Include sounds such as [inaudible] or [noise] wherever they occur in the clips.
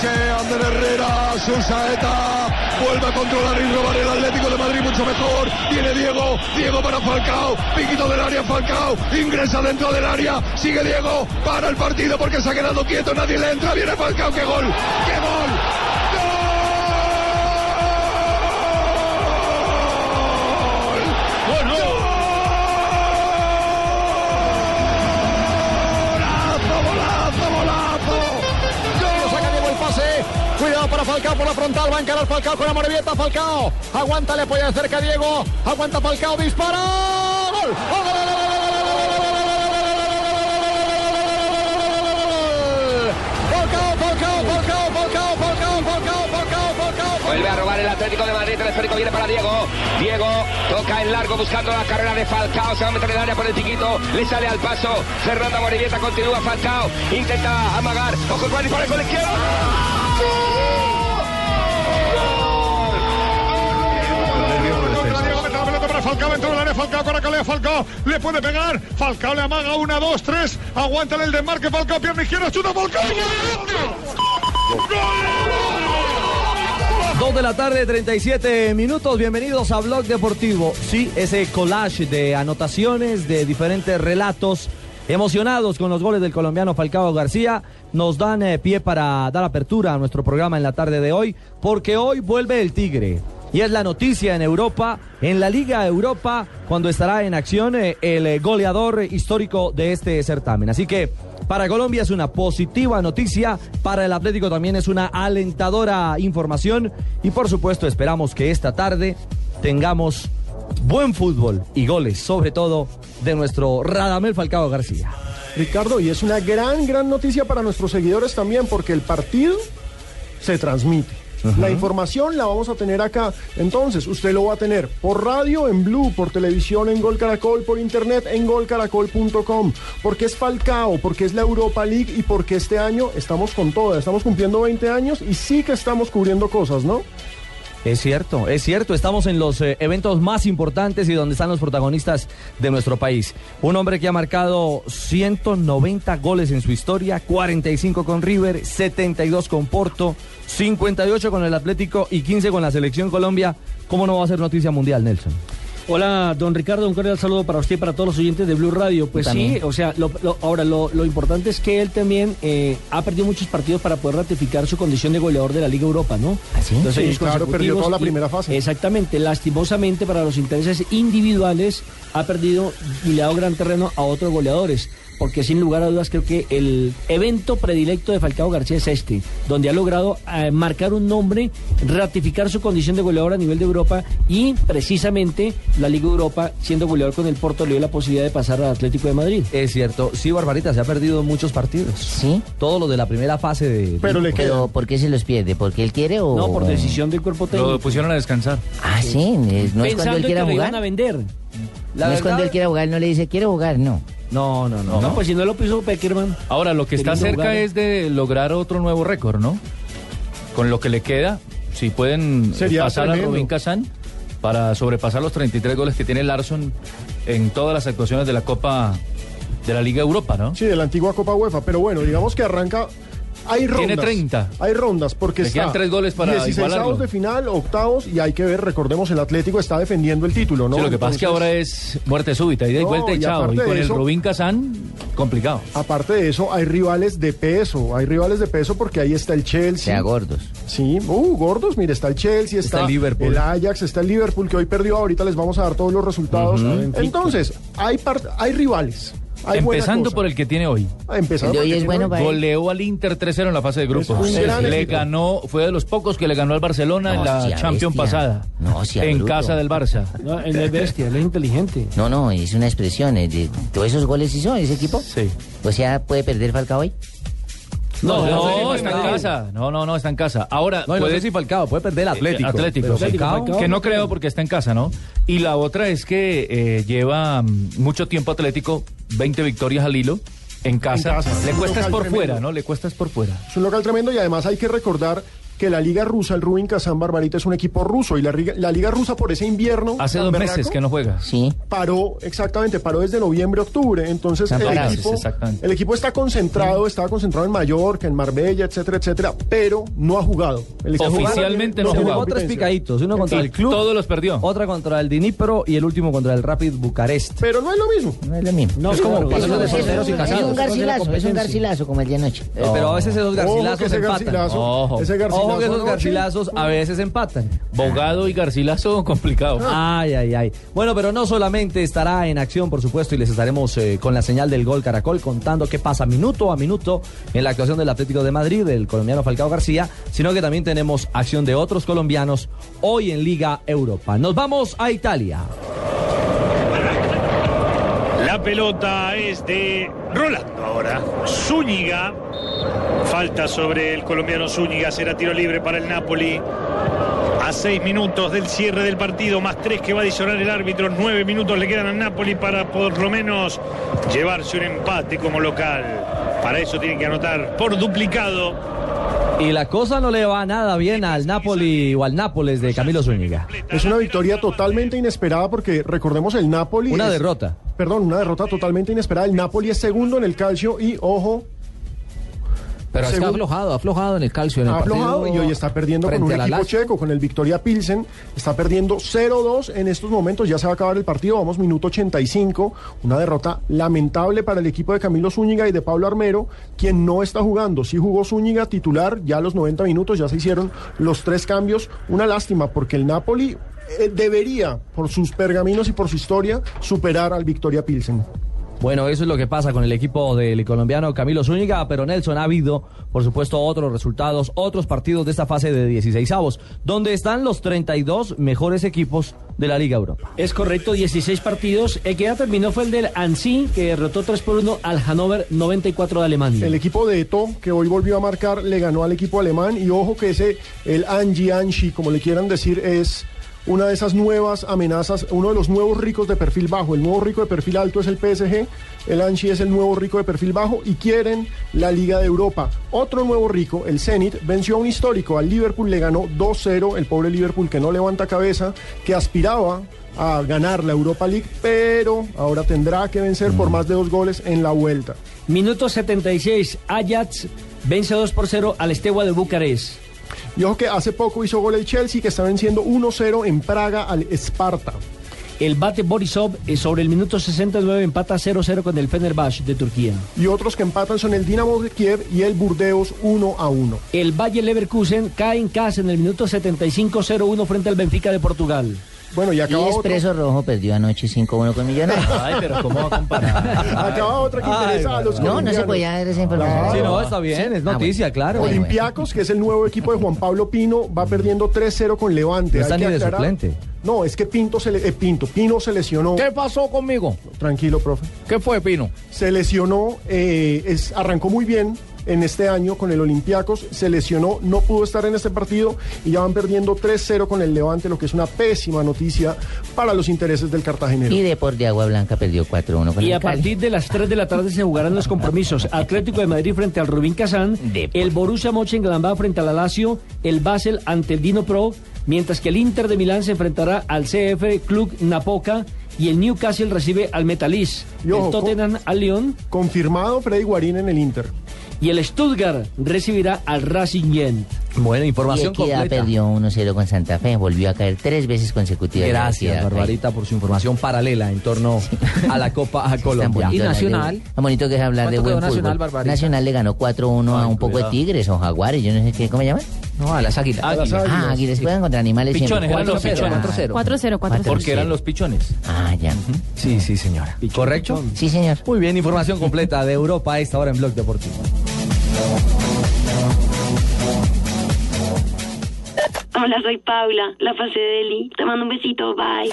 Dereche, Ander Herrera, Susaeta, vuelve a controlar y robar el Atlético de Madrid mucho mejor. Viene Diego, Diego para Falcao, piquito del área Falcao, ingresa dentro del área, sigue Diego, para el partido porque se ha quedado quieto, nadie le entra, viene Falcao, qué gol, qué. ¡Gol! Falcao por la frontal, va a encarar Falcao con la morevieta, Falcao. Aguanta, le apoya de cerca Diego. Aguanta Falcao, dispara. ¡Gol! ¡Gol, gol, gol! Vuelve a robar el Atlético de Madrid, el esférico viene para Diego. Diego toca en largo buscando la carrera de Falcao, se va a meter en área por el chiquito, le sale al paso. Fernanda Morivieta continúa Falcao, intenta amagar. Ojo el disparo con el izquierdo. ¡Gol! Falcao, entró en el área Falcao, Coracalea, Falcao, le puede pegar, Falcao le amaga, una, dos, tres, aguanta el desmarque, Falcao, pierna izquierda, chuta Falcao, Dos de la tarde, 37 minutos. Bienvenidos a Blog Deportivo. Sí, ese collage de anotaciones, de diferentes relatos emocionados con los goles del colombiano Falcao García nos dan eh, pie para dar apertura a nuestro programa en la tarde de hoy, porque hoy vuelve el Tigre. Y es la noticia en Europa, en la Liga Europa, cuando estará en acción eh, el eh, goleador histórico de este certamen. Así que para Colombia es una positiva noticia, para el Atlético también es una alentadora información y por supuesto esperamos que esta tarde tengamos buen fútbol y goles, sobre todo de nuestro Radamel Falcao García. Ricardo, y es una gran, gran noticia para nuestros seguidores también, porque el partido se transmite. La información la vamos a tener acá. Entonces, usted lo va a tener por radio, en Blue, por televisión, en Gol Caracol, por internet, en golcaracol.com. Porque es Falcao, porque es la Europa League y porque este año estamos con toda. Estamos cumpliendo 20 años y sí que estamos cubriendo cosas, ¿no? Es cierto, es cierto, estamos en los eh, eventos más importantes y donde están los protagonistas de nuestro país. Un hombre que ha marcado 190 goles en su historia, 45 con River, 72 con Porto, 58 con el Atlético y 15 con la Selección Colombia. ¿Cómo no va a ser noticia mundial, Nelson? Hola, don Ricardo, un cordial saludo para usted y para todos los oyentes de Blue Radio. Pues sí, o sea, lo, lo, ahora lo, lo, importante es que él también eh, ha perdido muchos partidos para poder ratificar su condición de goleador de la Liga Europa, ¿no? ¿Así? Entonces, sí, claro, perdió toda la primera fase. Exactamente, lastimosamente para los intereses individuales ha perdido y le ha dado gran terreno a otros goleadores porque sin lugar a dudas creo que el evento predilecto de Falcao García es este, donde ha logrado eh, marcar un nombre, ratificar su condición de goleador a nivel de Europa y precisamente la Liga Europa, siendo goleador con el Porto, le dio la posibilidad de pasar al Atlético de Madrid. Es cierto, sí, Barbarita, se ha perdido muchos partidos. Sí. Todo lo de la primera fase de... Pero, le Pero ¿por qué se los pierde? ¿Porque él quiere o...? No, por decisión del cuerpo técnico. Lo pusieron a descansar. Ah, sí, no es cuando él quiera que jugar. Lo a vender. La no verdad... es cuando él quiera jugar, no le dice, quiero jugar, no. No, no, no. No, pues si no lo puso Peckerman. Ahora, lo que está cerca jugar. es de lograr otro nuevo récord, ¿no? Con lo que le queda, si pueden Sería pasar tremendo. a Rubín Kazán para sobrepasar los 33 goles que tiene Larson en todas las actuaciones de la Copa de la Liga Europa, ¿no? Sí, de la antigua Copa UEFA. Pero bueno, digamos que arranca hay rondas. Tiene 30. Hay rondas porque Le está quedan tres goles para 16 igualarlo. de final, octavos y hay que ver, recordemos, el Atlético está defendiendo el título, ¿no? Sí, lo que pasa es que ahora es muerte súbita, ida y No, vuelta y, y chao. Y con el Rubín Kazán, complicado. Aparte de eso, hay rivales de peso, hay rivales de peso porque ahí está el Chelsea. Sea gordos. Sí, uh, gordos, mire, está el Chelsea, está, Está el Liverpool. el Ajax, está el Liverpool que hoy perdió, ahorita les vamos a dar todos los resultados. Entonces, hay, par- hay rivales. Hay Empezando por el que tiene hoy. Ah, empezando por el hoy. Goleó al Inter 3-0 en la fase de grupos. Le ganó, fue de los pocos que le ganó al Barcelona en la sea Champions bestia. pasada. No, sea En bruto. casa del Barça. No, él es bestia, él es inteligente. No, no, es una expresión. eh, De, ¿Todos esos goles hizo ese equipo? Sí. O sea, ¿puede perder Falcao hoy? No, No, no, no, está en casa. No, no, no, está en casa. Ahora, No, y no puede- sé si Falcao puede perder el Atlético. Atlético, pero sí. Falcao- que no creo porque está en casa, ¿no? Y la otra es que eh, lleva mm, mucho tiempo Atlético, 20 victorias al hilo, en casa. En casa. Le cuesta es por tremendo. fuera, ¿no? Le cuesta es por fuera. Es un local tremendo y además hay que recordar que la Liga Rusa, el Rubin Kazán Barbarita, es un equipo ruso y la, Liga Rusa por ese invierno. Hace dos berraco, meses que no juega. Sí. Paró, exactamente, paró desde noviembre, octubre. Entonces el equipo, el equipo está concentrado, estaba concentrado en Mallorca, en Marbella, etcétera, etcétera, pero no ha jugado. El Oficialmente no ha tiene jugado. Jugó tres picaditos, uno contra el club, todos los perdió. otra contra el Dnipro y el último contra el Rapid Bucarest. Pero no es lo mismo. No es lo mismo. No, Es como es- un garcilazo, es un garcilazo como el de anoche. Eh, pero a veces esos garcilazos ese empatan. ese garcilazo Ojo que esos garcilazos a veces empatan. Bogado y Garcilaso, [laughs] complicado. Ay, ay, ay. Bueno, pero no solamente estará en acción, por supuesto, y les estaremos eh, con la señal del gol Caracol contando qué pasa minuto a minuto en la actuación del Atlético de Madrid, del colombiano Falcao García, sino que también tenemos acción de otros colombianos hoy en Liga Europa. Nos vamos a Italia. La pelota es de Rolando ahora. Zúñiga. Falta sobre el colombiano Zúñiga. Será tiro libre para el Napoli. A seis minutos del cierre del partido, más tres que va a adicionar el árbitro. Nueve minutos le quedan al Napoli para por lo menos llevarse un empate como local. Para eso tiene que anotar por duplicado. Y la cosa no le va nada bien al Napoli o al Nápoles de Camilo Zúñiga. Es una victoria totalmente inesperada porque recordemos el Napoli. Una es- derrota. Perdón, una derrota totalmente inesperada. El Napoli es segundo en el calcio y ojo. Pero es que ha aflojado, ha aflojado en el calcio. En el ha aflojado partido y hoy está perdiendo con frente un equipo checo, con el Victoria Pilsen. Está perdiendo 0-2 en estos momentos. Ya se va a acabar el partido. Vamos, minuto 85. Una derrota lamentable para el equipo de Camilo Zúñiga y de Pablo Armero, quien no está jugando. Sí jugó Zúñiga titular ya a los 90 minutos. Ya se hicieron los tres cambios. Una lástima porque el Napoli eh, debería, por sus pergaminos y por su historia, superar al Victoria Pilsen. Bueno, eso es lo que pasa con el equipo del colombiano Camilo Zúñiga, pero Nelson ha habido, por supuesto, otros resultados, otros partidos de esta fase de 16 avos, donde están los 32 mejores equipos de la Liga Europa. Es correcto, 16 partidos. El que ya terminó fue el del Ansi, que derrotó 3 por 1 al Hannover 94 de Alemania. El equipo de Eto, que hoy volvió a marcar, le ganó al equipo alemán. Y ojo que ese, el Angie Anshi, como le quieran decir, es una de esas nuevas amenazas, uno de los nuevos ricos de perfil bajo. El nuevo rico de perfil alto es el PSG, el Anchi es el nuevo rico de perfil bajo y quieren la Liga de Europa. Otro nuevo rico, el Zenit, venció a un histórico, al Liverpool le ganó 2-0, el pobre Liverpool que no levanta cabeza, que aspiraba a ganar la Europa League, pero ahora tendrá que vencer por más de dos goles en la vuelta. Minuto 76, Ajax vence 2 por 0 al Estegua de Bucarest. Y ojo que hace poco hizo gol el Chelsea, que está venciendo 1-0 en Praga al Sparta. El bate Borisov eh, sobre el minuto 69 empata 0-0 con el Fenerbahce de Turquía. Y otros que empatan son el Dinamo de Kiev y el Burdeos 1-1. El Bayer Leverkusen cae en casa en el minuto 75-0-1 frente al Benfica de Portugal. Bueno, y Y acaba otro. Expreso Rojo perdió anoche 5-1 con Millonarios. [laughs] Ay, pero ¿cómo va a comparar? [laughs] Acaba otra que Ay, interesa a los No, no se colombianos. podía dar esa información. Sí, no, está bien, es Ah, noticia, bueno. claro. Bueno, Olympiacos, que es el nuevo equipo de Juan Pablo Pino, va perdiendo 3-0 con Levante. No está Hay que ni de suplente. No, es que Pinto se le- eh, Pinto, Pino se lesionó. ¿Qué pasó conmigo? Tranquilo, profe. ¿Qué fue, Pino? Se lesionó, eh, es, arrancó muy bien en este año con el Olympiacos, se lesionó, no pudo estar en este partido y ya van perdiendo 3-0 con el Levante, lo que es una pésima noticia para los intereses del cartagenero. Y Depor de Agua Blanca perdió 4-1 con Y el a Cali. partir de las 3 de la tarde se jugarán los compromisos. Atlético de Madrid frente al Rubín Kazán, el Borussia Mönchengladbach frente al Lazio, el Basel ante el Dino Pro, mientras que el Inter de Milán se enfrentará al CF Club Napoca y el Newcastle recibe al Metalis, el Tottenham al Lyon Confirmado Freddy Guarín en el Inter. Y el Stuttgart recibirá al Racing Gent. Buena Y información Equidad completa. perdió 1-0 con Santa Fe, volvió a caer tres veces consecutivas. Gracias. Barbarita, por su información paralela en torno a la Copa a [laughs] Tan Colombia. bonito Y Nacional. Tan bonito que es hablar de ¿Cuánto buen Nacional, fútbol. Barbarita? Nacional le ganó 4-1 a un poco de Tigres o Jaguares, yo no sé qué, ¿cómo se llama? No, a las águilas. Ah, águilas. Se juegan contra animales Pichones, eran los 4-0, pichones. 4-0, 4-0. Porque eran los pichones. Ah, ya. Sí, sí, señora. ¿Correcto? Sí, señor. Muy bien, información completa de Europa a esta hora en Blog Deportivo. Hola, soy Paula, la fase de Eli. Te mando un besito, bye.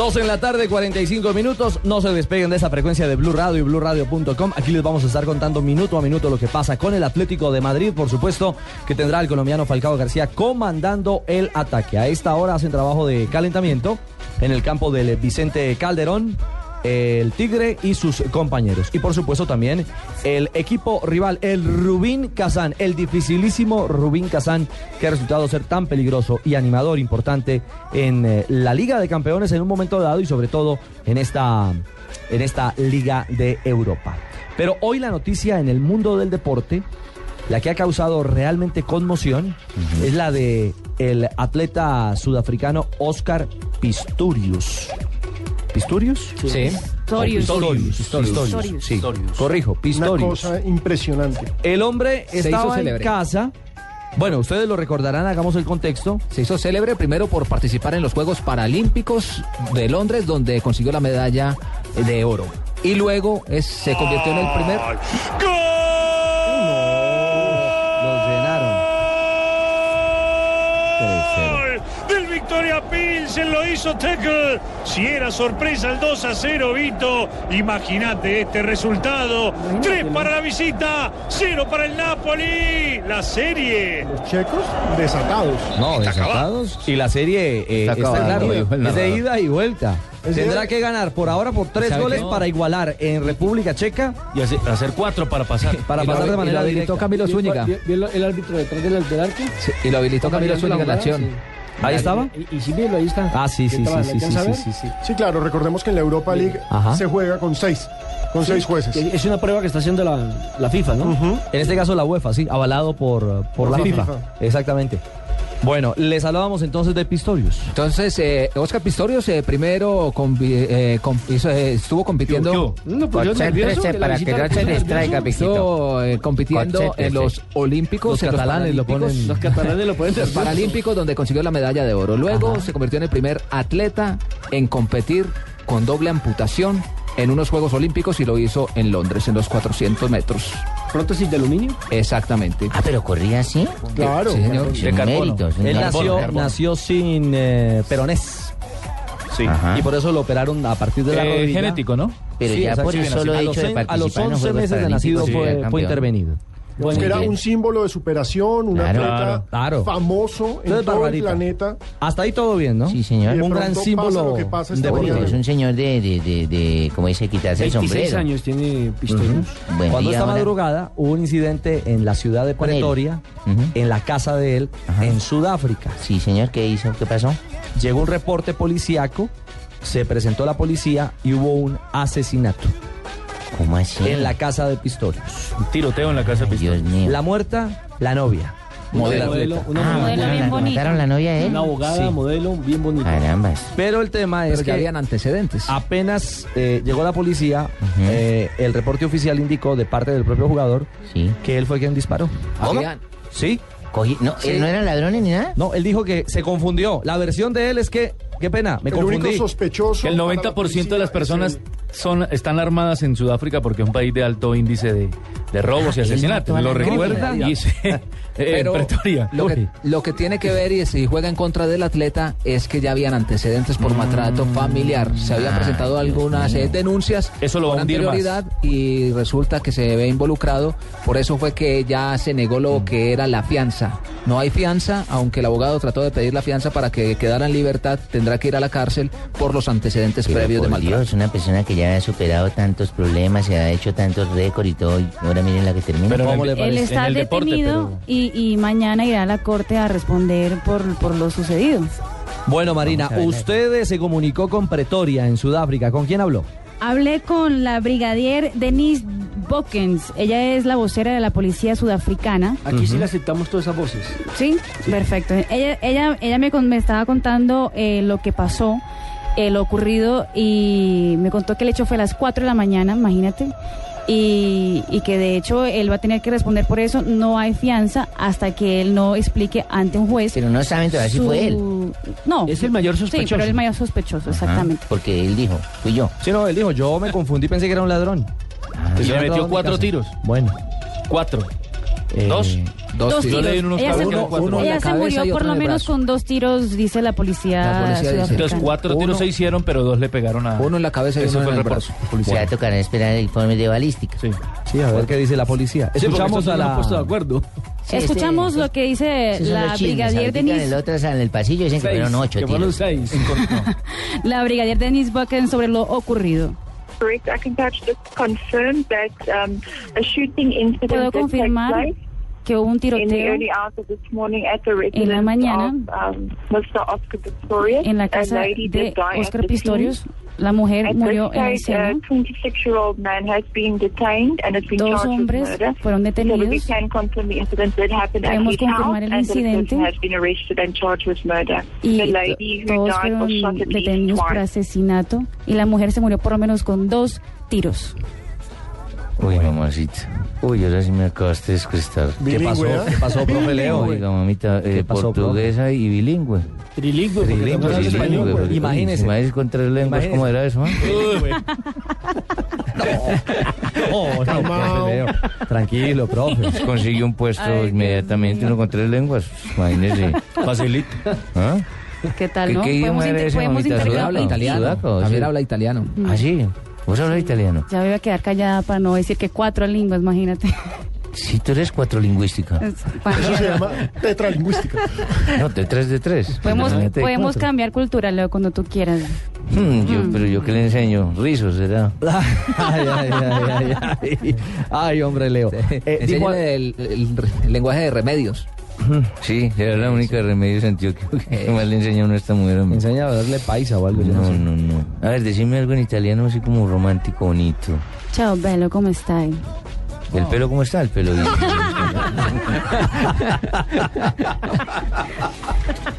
Dos en la tarde, 45 minutos. No se despeguen de esa frecuencia de Blue Radio y BlueRadio.com. Aquí les vamos a estar contando minuto a minuto lo que pasa con el Atlético de Madrid, por supuesto, que tendrá el colombiano Falcao García comandando el ataque. A esta hora hacen trabajo de calentamiento en el campo del Vicente Calderón el Tigre y sus compañeros. Y por supuesto también el equipo rival, el Rubín Kazán, el dificilísimo Rubín Kazán, que ha resultado ser tan peligroso y animador importante en eh, la Liga de Campeones en un momento dado y sobre todo en esta, en esta Liga de Europa. Pero hoy la noticia en el mundo del deporte, la que ha causado realmente conmoción, es la de el atleta sudafricano Oscar Pistorius. ¿Pistorius? Sí. Pistorius. Pistorius. Pistorius. Pistorius. Sí. Pistorius. Corrijo, Una Pistorius. cosa impresionante. El hombre Se hizo estaba en casa. Bueno, ustedes lo recordarán, hagamos el contexto. Se hizo célebre primero por participar en los Juegos Paralímpicos de Londres, donde consiguió la medalla de oro. Y luego es- se convirtió en el primer. Los Pilsen lo hizo Tekel. Si era sorpresa el 2 a 0, Vito, imagínate este resultado. 3 para la visita, 0 para el Napoli. La serie. Los checos desatados. No, desatados. Y la serie eh, Está está, claro, es de ida y vuelta. Tendrá que ganar por ahora por tres ¿Sabe goles para igualar en República Checa, Y hace- hacer cuatro para pasar. [laughs] para Y lo- pasar de y manera lo habilitó directa. Camilo Zúñiga. ¿Vio- vio el árbitro detrás del, del arco? Sí, y lo habilitó Camilo Zúñiga en la acción. sí. Ahí estaba. Y, y sí, míralo, ahí está. Ah, sí, ¿Qué sí, sí, ¿Le sí, sí, sí, sí. Sí, claro, recordemos que en la Europa League Ajá. se juega con seis, con seis jueces. Es una prueba que está haciendo la, la FIFA, ¿no? En este caso la UEFA, sí, avalado por, por Por la la FIFA. FIFA. Exactamente. Bueno, les hablábamos entonces de Pistorius. Entonces, eh, Oscar Pistorius eh, primero eh, hizo- eh, estuvo compitiendo. No, pues yo nervioso, que la para que no la se puso les traiga, nervioso. Pijito. Estuvo eh, compitiendo Concéntrese. en los Olímpicos, Los en catalanes lo Paralímpicos, ponen- Los catalanes lo pueden [laughs] los. Paralímpicos, donde consiguió la medalla de oro. Luego se convirtió en el primer atleta en competir con doble amputación en unos Juegos Olímpicos y lo hizo en Londres, en los 400 metros. Prótesis de aluminio. Exactamente. Ah, pero corría así. Claro. Sí, señor. Sin méritos. sin Él méritos. nació, nació sin eh, peronés. Sí. Ajá. Y por eso lo operaron a partir de la Eh, rodilla. genético, ¿no? Pero Sí, ya por el solo a los, hecho de a los participar en los 11 Juegos meses de nacido fue, intervenido. Pues que era un símbolo de superación, un Claro. atleta Claro. famoso en Entonces, todo el planeta. Hasta ahí todo bien, ¿no? Sí, señor. De Un gran símbolo pasa lo que pasa esta deportivo. Bonito, es un señor de, de, de, de como dice, quitarse el 26 sombrero. años tiene Pistorius. Bueno, Cuando esta ahora- madrugada hubo un incidente en la ciudad de. Pretoria, en la casa de él, Ajá. en Sudáfrica. Sí, señor, ¿qué hizo? ¿Qué pasó? Llegó un reporte policíaco, se presentó la policía y hubo un asesinato ¿Cómo así? en la casa de Pistorius. Un tiroteo en la casa de Ay, Dios Pistorius. mío. La muerta, la novia. Modelo, del modelo, atleta. una, Ah, modelo bien la- bonito. mataron la novia de él. una abogada, Sí. modelo, bien bonito. Carambas. Pero el tema Pero es que que habían antecedentes. apenas eh, llegó la policía, eh, el reporte oficial indicó de parte del propio jugador Sí. que él fue quien disparó. Habían- ¿Sí? Cogí- no, Sí. ¿eh, ¿No eran ladrones ni nada? No, él dijo que se confundió. La versión de él es que, qué pena, me el único confundí. sospechoso. Que el para la 90% de las personas son, están armadas en Sudáfrica porque es un país de alto índice de, de robos y Ah, asesinatos. ¿Lo recuerda? Y sí, [laughs] eh, Pero en Pretoria. lo que, Uy. lo que tiene que ver y si juega en contra del atleta es que ya habían antecedentes por maltrato familiar. Se habían Ah, presentado algunas eh, denuncias Eso lo va a hundir más. anterioridad y resulta que se ve involucrado. Por eso fue que ya se negó lo que era la fianza. No hay fianza, aunque el abogado trató de pedir la fianza para que quedara en libertad, tendrá que ir a la cárcel por los antecedentes Pero previos de maltrato. Dios, una persona que ya ha superado tantos problemas y ha hecho tantos récords y todo, y ahora miren la que termina. Él está detenido y, y mañana irá a la corte a responder por, por lo sucedido. Bueno, Marina, usted se comunicó con Pretoria en Sudáfrica. ¿Con quién habló? Hablé con la brigadier Denise Bokens. Ella es la vocera de la policía sudafricana. Aquí sí le aceptamos todas esas voces. Sí, perfecto. Ella, ella, ella me, con- me estaba contando eh, lo que pasó, eh, lo ocurrido, y me contó que el hecho fue a las 4 de la mañana, imagínate. Y, y que de hecho él va a tener que responder por eso. No hay fianza hasta que él no explique ante un juez. Pero no saben todavía si fue él. No. Es el mayor Sí, sospechoso. pero el mayor sospechoso, exactamente. Ajá, porque él dijo, fui yo. Sí, no, él dijo, yo me confundí, pensé que era un ladrón. Que Y se le metió cuatro tiros. Bueno. Cuatro. Eh, ¿Dos? Dos Yo tiros. unos Ella, se, uno la ella se murió por lo menos con dos tiros, dice la policía, La policía dice. Entonces cuatro tiros Uno- se hicieron, pero dos le pegaron a... Uno en la cabeza y Ese uno fue en el brazo. Se va a tocar esperar el informe de balística. Sí. Sí, a ver qué dice la policía. Sí, Escuchamos a la... puesto de acuerdo. Sí, Escuchamos lo que dice la brigadier Denise, el otro en el pasillo dicen que fueron ocho que fueron tiros. seis. [laughs] la brigadier Denise Bucken sobre lo ocurrido. Correct. I can perhaps just confirm that um, a shooting incident Puedo did take confirmar place que hubo un tiroteo en la mañana um, en la casa de Oscar Pistorius. La mujer murió en la stage, a escena. 26-year-old man has been detained and has been Dos hombres fueron detenidos. Podemos confirmar el incidente. Y todos fueron detenidos por asesinato y la mujer se murió por lo menos con dos tiros. Uy, mamacita. Uy, ahora sí me acabaste de descrestar. ¿Qué pasó? ¿Qué pasó, profe Leo? Oiga, mamita, eh, pasó, portuguesa y bilingüe. Trilingüe, porque Trilingüe, también trilingüe, porque- Imagínese. uy, Imagínese con tres lenguas, Imagínese. ¿cómo era eso? ah? [laughs] No, no, [laughs] Leo. Tranquilo, profe. [laughs] Consiguió un puesto inmediatamente, uno con tres lenguas. Imagínese. Facilito. ¿Ah? ¿Qué tal, ¿Qué- no? qué idioma podemos era inter- ese, podemos mamita? intercambiar- Habla italiano. Sí. habla italiano. ¿Ah, sí? ¿Vos hablas italiano? Ya me voy a quedar callada para no decir que cuatro lenguas, imagínate. Sí, tú eres cuatro lingüística. Eso se llama tetralingüística. No, de tres de tres. Podemos, podemos cambiar cultura, Leo, cuando tú quieras. Hmm, yo, pero yo qué le enseño, rizos será. [laughs] Ay, ay, ay, ay, ay. Ay, hombre, Leo. Eh, el lenguaje de remedios. [laughs] Sí, era la única de Remedios Antioquia. ¿Qué [laughs] más le enseña a uno a esta mujer? enseña a darle paisa o algo. No, no, no. A ver, decime algo en italiano así como romántico, bonito. Ciao, bello, ¿cómo estás? ¿El pelo cómo está? El pelo. [laughs]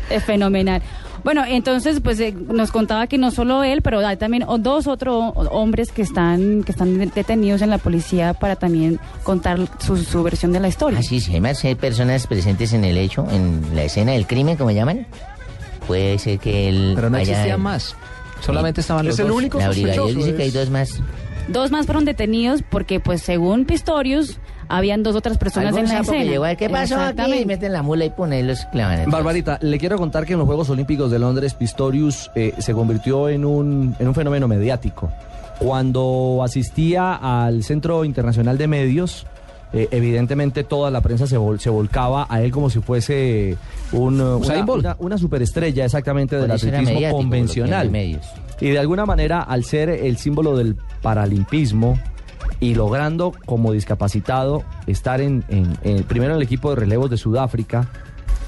Es fenomenal. Bueno, entonces, pues eh, nos contaba que no solo él, pero hay también o- dos otros hombres que están que están detenidos en la policía para también contar su, su versión de la historia. Así es, además hay personas presentes en el hecho, en la escena del crimen, como llaman. Puede ser que él Pero no haya- existían más. Solamente estaban los Es el único La brigadier dice que hay dos más. Dos más fueron detenidos porque, pues, según Pistorius, habían dos otras personas en la escena. llegó, ¿Qué pasó aquí? Exactamente. Meten la mula y ponen los. Barbarita, le quiero contar que en los Juegos Olímpicos de Londres, Pistorius eh, se convirtió en un, en un fenómeno mediático. Cuando asistía al Centro Internacional de Medios, eh, evidentemente toda la prensa se, vol- se volcaba a él como si fuese un, Usain una, Bolt. una- una superestrella exactamente del atletismo convencional. medios. Y de alguna manera, al ser el símbolo del paralimpismo y logrando como discapacitado estar en, en- en- primero en el equipo de relevos de Sudáfrica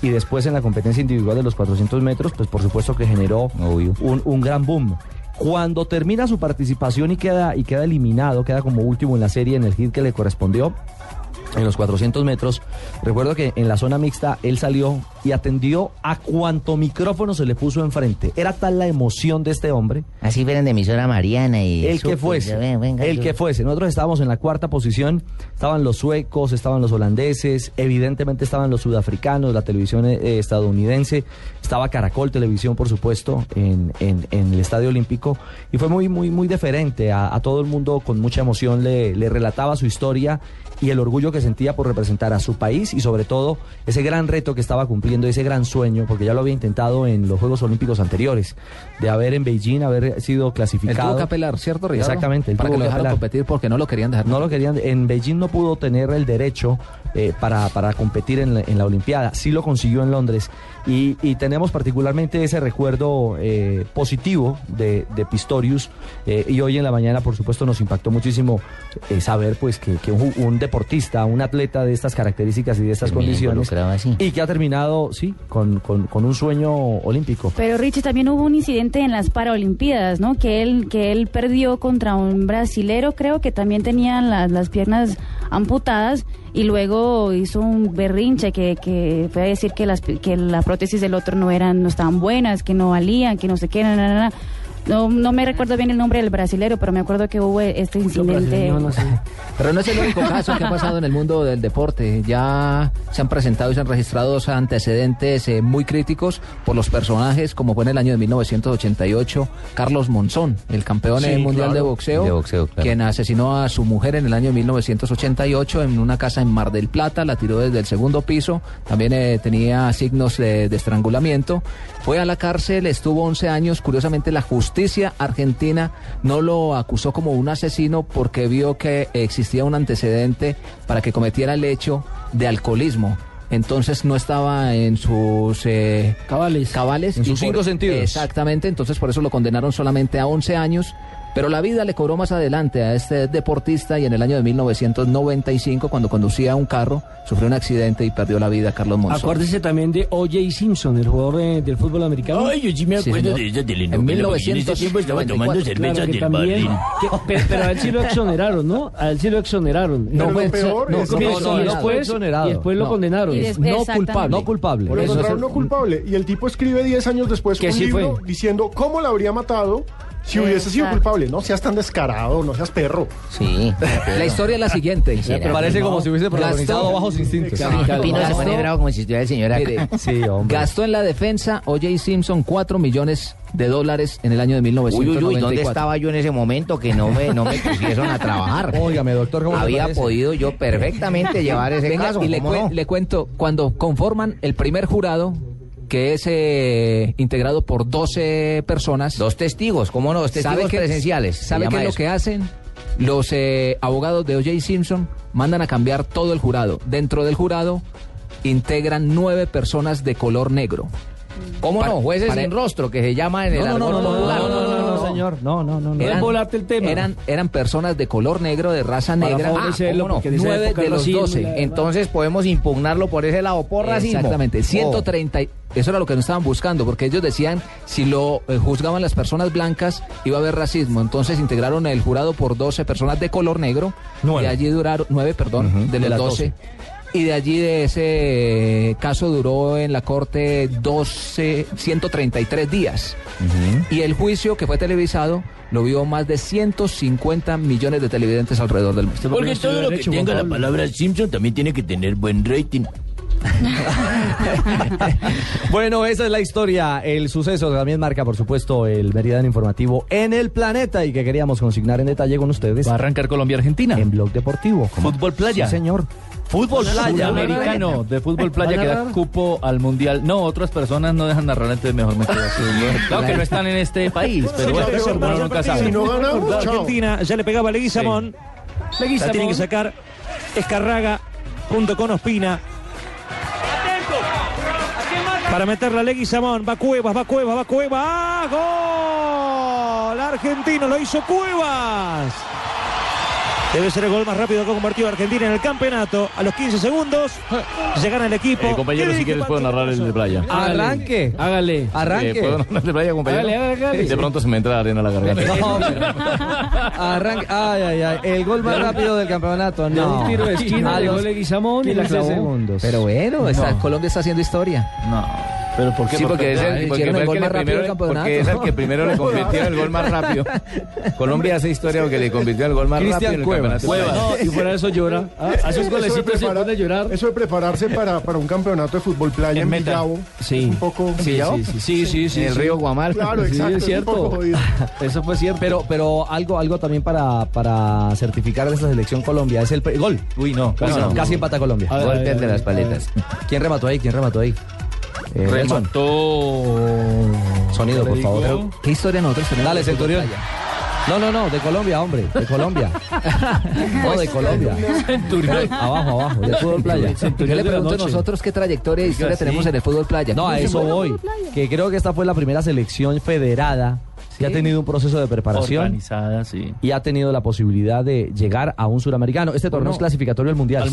y después en la competencia individual de los 400 metros, pues por supuesto que generó un, un gran boom. Cuando termina su participación y queda, y queda eliminado, queda como último en la serie en el hit que le correspondió, en los 400 metros. Recuerdo que en la zona mixta él salió y atendió a cuanto micrófono se le puso enfrente. Era tal la emoción de este hombre. Así fueran de emisora Mariana y... El que fuese, yo, ven, venga, el yo- que fuese. Nosotros estábamos en la cuarta posición, estaban los suecos, estaban los holandeses, evidentemente estaban los sudafricanos, la televisión eh, estadounidense, estaba Caracol Televisión, por supuesto, en, en- en el Estadio Olímpico, y fue muy, muy, muy deferente a, a todo el mundo, con mucha emoción le, le relataba su historia y el orgullo que sentía por representar a su país y sobre todo ese gran reto que estaba cumpliendo ese gran sueño, porque ya lo había intentado en los Juegos Olímpicos anteriores, de haber en Beijing, haber sido clasificado. tuvo que apelar, ¿cierto, Ricardo? Exactamente. él Para que lo dejaran competir porque no lo querían dejar. No lo querían. En Beijing no pudo tener el derecho eh, para, para competir en la, en la Olimpiada. Sí lo consiguió en Londres. Y, y tenemos particularmente ese recuerdo eh, positivo de, de Pistorius. eh, y hoy en la mañana, por supuesto, nos impactó muchísimo saber pues que, que un, un deportista, un atleta de estas características y de estas Termina condiciones. así. Y que ha terminado, sí, con, con- con un sueño olímpico. Pero Richie, también hubo un incidente en las Paralimpiadas, ¿no? Que él, que él perdió contra un brasilero, creo que también tenía las, las piernas amputadas y luego hizo un berrinche que, que fue a decir que las que la prótesis del otro no eran, no estaban buenas, que no valían, que no sé qué, na, na, na. No, no me recuerdo bien el nombre del brasilero, pero me acuerdo que hubo este incidente. Pero no es el único caso que ha pasado en el mundo del deporte. Ya se han presentado y se han registrado dos antecedentes eh, muy críticos por los personajes, como fue en el año de 1988 Carlos Monzón, el campeón Sí, mundial claro. de boxeo, De boxeo, claro. quien asesinó a su mujer en el año de 1988 en una casa en Mar del Plata, la tiró desde el segundo piso, también eh, tenía signos de, de estrangulamiento. Fue a la cárcel, estuvo 11 años. Curiosamente, la justicia argentina no lo acusó como un asesino porque vio que existía un antecedente para que cometiera el hecho de alcoholismo. Entonces no estaba en sus eh, cabales. cabales. En sus por- cinco sentidos. Exactamente, entonces por eso lo condenaron solamente a 11 años. Pero la vida le cobró más adelante a este deportista y en el año de 1995, cuando conducía un carro, sufrió un accidente y perdió la vida Carlos Monzón. Acuérdese también de O.J. Simpson, el jugador de- del fútbol americano. Ay, yo sí me acuerdo de esa telenovela, en ese tiempo estaba tomando cerveza Claro del también- que- pero, pero a él sí lo [laughs] exoneraron, ¿no? A él sí lo exoneraron. No, fue lo peor, no, eso no, fue no, y exonerado. después, Exonerado. y después lo No. condenaron. No culpable. No culpable. Lo encontraron no culpable. Y el tipo escribe 10 años después Que un sí libro fue. diciendo cómo la habría matado si hubiese sido Exacto. culpable. No seas tan descarado, no seas perro. Sí. La historia es la siguiente. Parece como si hubiese protagonizado Gastó- bajos instintos. Exacto. Pino se pone bravo como si estuviera el señor acá. Mire, Sí, hombre. Gastó en la defensa O.J. Simpson 4 millones de dólares en el año de Uy, 1994. uy, uy, ¿dónde estaba yo en ese momento que no me, no me pusieron a trabajar? [laughs] Óigame, doctor, ¿cómo le Había parece? podido yo perfectamente llevar ese Venga, caso. y le, ¿cómo cuen- no? le cuento, cuando conforman el primer jurado, que es eh, integrado por 12 personas. Dos testigos, ¿cómo no? Dos testigos qué- presenciales. se ¿Sabe qué es lo que hacen? Los eh, abogados de O.J. Simpson mandan a cambiar todo el jurado. Dentro del jurado integran nueve personas de color negro. ¿Cómo no? Jueces para- sin rostro, que se llama en el No, no, no, argot no, no, popular. no, no, no, no, señor. No, no, no. no. Eran- volarte el tema. Eran, eran personas de color negro, de raza Para negra. favorecerlo, ¿cómo no? en Nueve de los 12. la- Entonces podemos impugnarlo por ese lado, por racismo. Exactamente, Oh. 130. y- Eso era lo que no estaban buscando, porque ellos decían si lo eh, juzgaban las personas blancas iba a haber racismo. Entonces integraron el jurado por 12 personas de color negro. Nueve. De allí duraron, 9, perdón, Ujú, de de los las 12. Y de allí de ese caso duró en la corte 12, 133 días. Y el juicio que fue televisado lo vio más de 150 millones de televidentes alrededor del mundo. Porque todo lo que tenga la palabra Simpson también tiene que tener buen rating. [laughs] Bueno, esa es la historia, el suceso que también marca, por supuesto, el Meridiano Informativo en el planeta y que queríamos consignar en detalle con ustedes Va a arrancar Colombia-Argentina. en Blog Deportivo. ¿Cómo? Fútbol playa. Sí, señor. Fútbol playa. Americano de fútbol playa que da cupo al mundial. No, otras personas no dejan narrar, entonces mejor me quedo así. [laughs] Claro que no están en este país, pero bueno, uno nunca sabe. Si no ganamos, La chao. Argentina ya le pegaba a Leguizamón. La tiene que sacar Escarraga junto con Ospina. Para meterla a Leguizamón. Va Cuevas, va Cuevas, va Cuevas. ¡Ah! ¡Gol! Argentino lo hizo Cuevas. Debe ser el gol más rápido que ha convertido Argentina en el campeonato. A los 15 segundos se gana el equipo. Eh, compañero, ¿Qué si quieres puedo narrar el de playa. Arranque. Hágale. Arranque. Eh, ¿Puedo narrar el de playa, compañero? Hágale, hágale. De pronto se me entra la arena a la garganta. No, Arranque. Ay, ay, ay. El gol más rápido del campeonato. De No. un tiro de esquina, A llegó los Leguizamón y la 15 clavó. segundos. Pero bueno, está-. Colombia está haciendo historia. No. ¿Pero por qué? Sí, porque es el- porque gol más primero-. Porque es el que primero le [laughs] convirtió en el gol más rápido. [laughs] Colombia hace historia porque le convirtió en el gol más Cristian rápido en el campeonato. No, y fuera de eso llora. Ah, Hace un Eso de golecito y se pone a llorar. Eso de prepararse para, para un campeonato de fútbol playa en, En. Villavo. Sí. un poco. Sí, sí, sí, sí, sí, sí, En el sí. río Guamal. Claro, exacto. es cierto. [laughs] Eso fue cierto. Pero, pero algo, algo también para, para certificar de esta selección Colombia es el gol. Uy, no, Casi, empata Colombia. Ver, de las paletas. ¿Quién remató ahí? ¿Quién remató ahí? Eh. Remató. Sonido, por favor. ¿Qué historia nosotros tenemos? Dale, Centurión. No, no, no, de Colombia, hombre, de Colombia. [laughs] No, de Colombia. Abajo, abajo, de fútbol playa. Yo le pregunto a nosotros qué trayectoria y historia tenemos en el fútbol playa. No, a eso voy. Que creo que esta fue la primera selección federada que ha tenido un proceso de preparación Organizada, sí. y ha tenido la posibilidad de llegar a un suramericano. Este torneo Uno- es clasificatorio al mundial.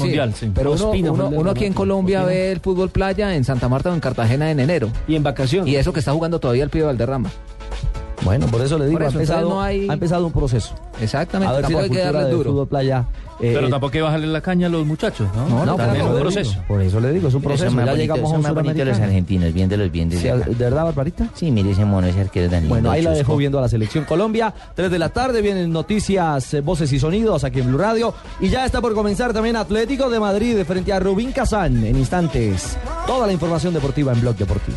Pero uno, Ospina uno- aquí en. Colombia Ospina. ve el fútbol playa en Santa Marta o en Cartagena en enero. Y en vacaciones. Y eso que está jugando todavía el Pío Valderrama. Bueno, por eso le digo, eso, ha, empezado, entonces no hay- ha empezado un proceso. Exactamente, A ver si la hay que cultura darle del duro. fútbol playa... eh, Pero tampoco hay que bajarle la caña a los muchachos, ¿no? No, no, también es un proceso. digo, por eso le digo, es un proceso. Ya llegamos a un bonitos los argentinos, bien desde Sí, acá. ¿De verdad, Barbarita? Sí, mire ese mono, ese arquero tan lindo. Bueno, ahí la dejo viendo a la selección Colombia. 3 de la tarde vienen noticias, eh, voces y sonidos aquí en Blue Radio. Y ya está por comenzar también Atlético de Madrid de frente a Rubín Kazán en instantes. Toda la información deportiva en Blog Deportivo.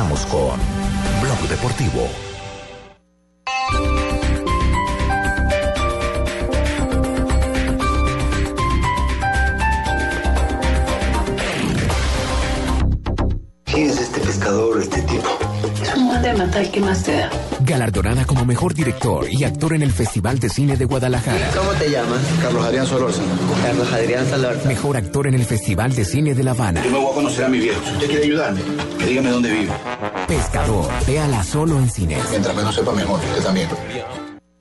Regresamos con Blog Deportivo. ¿Quién es este pescador, este tipo? De matar, ¿qué más te da? Galardonada como mejor director y actor en el Festival de Cine de Guadalajara. ¿Cómo te llamas? Carlos Adrián Solórzano. Carlos Adrián Solórzano. Mejor actor en el Festival de Cine de La Habana. Yo me voy a conocer a mi viejo. Si usted quiere ayudarme, que dígame dónde vive. Pescador. Véala solo en cines. Mientras menos sepa mejor, usted también.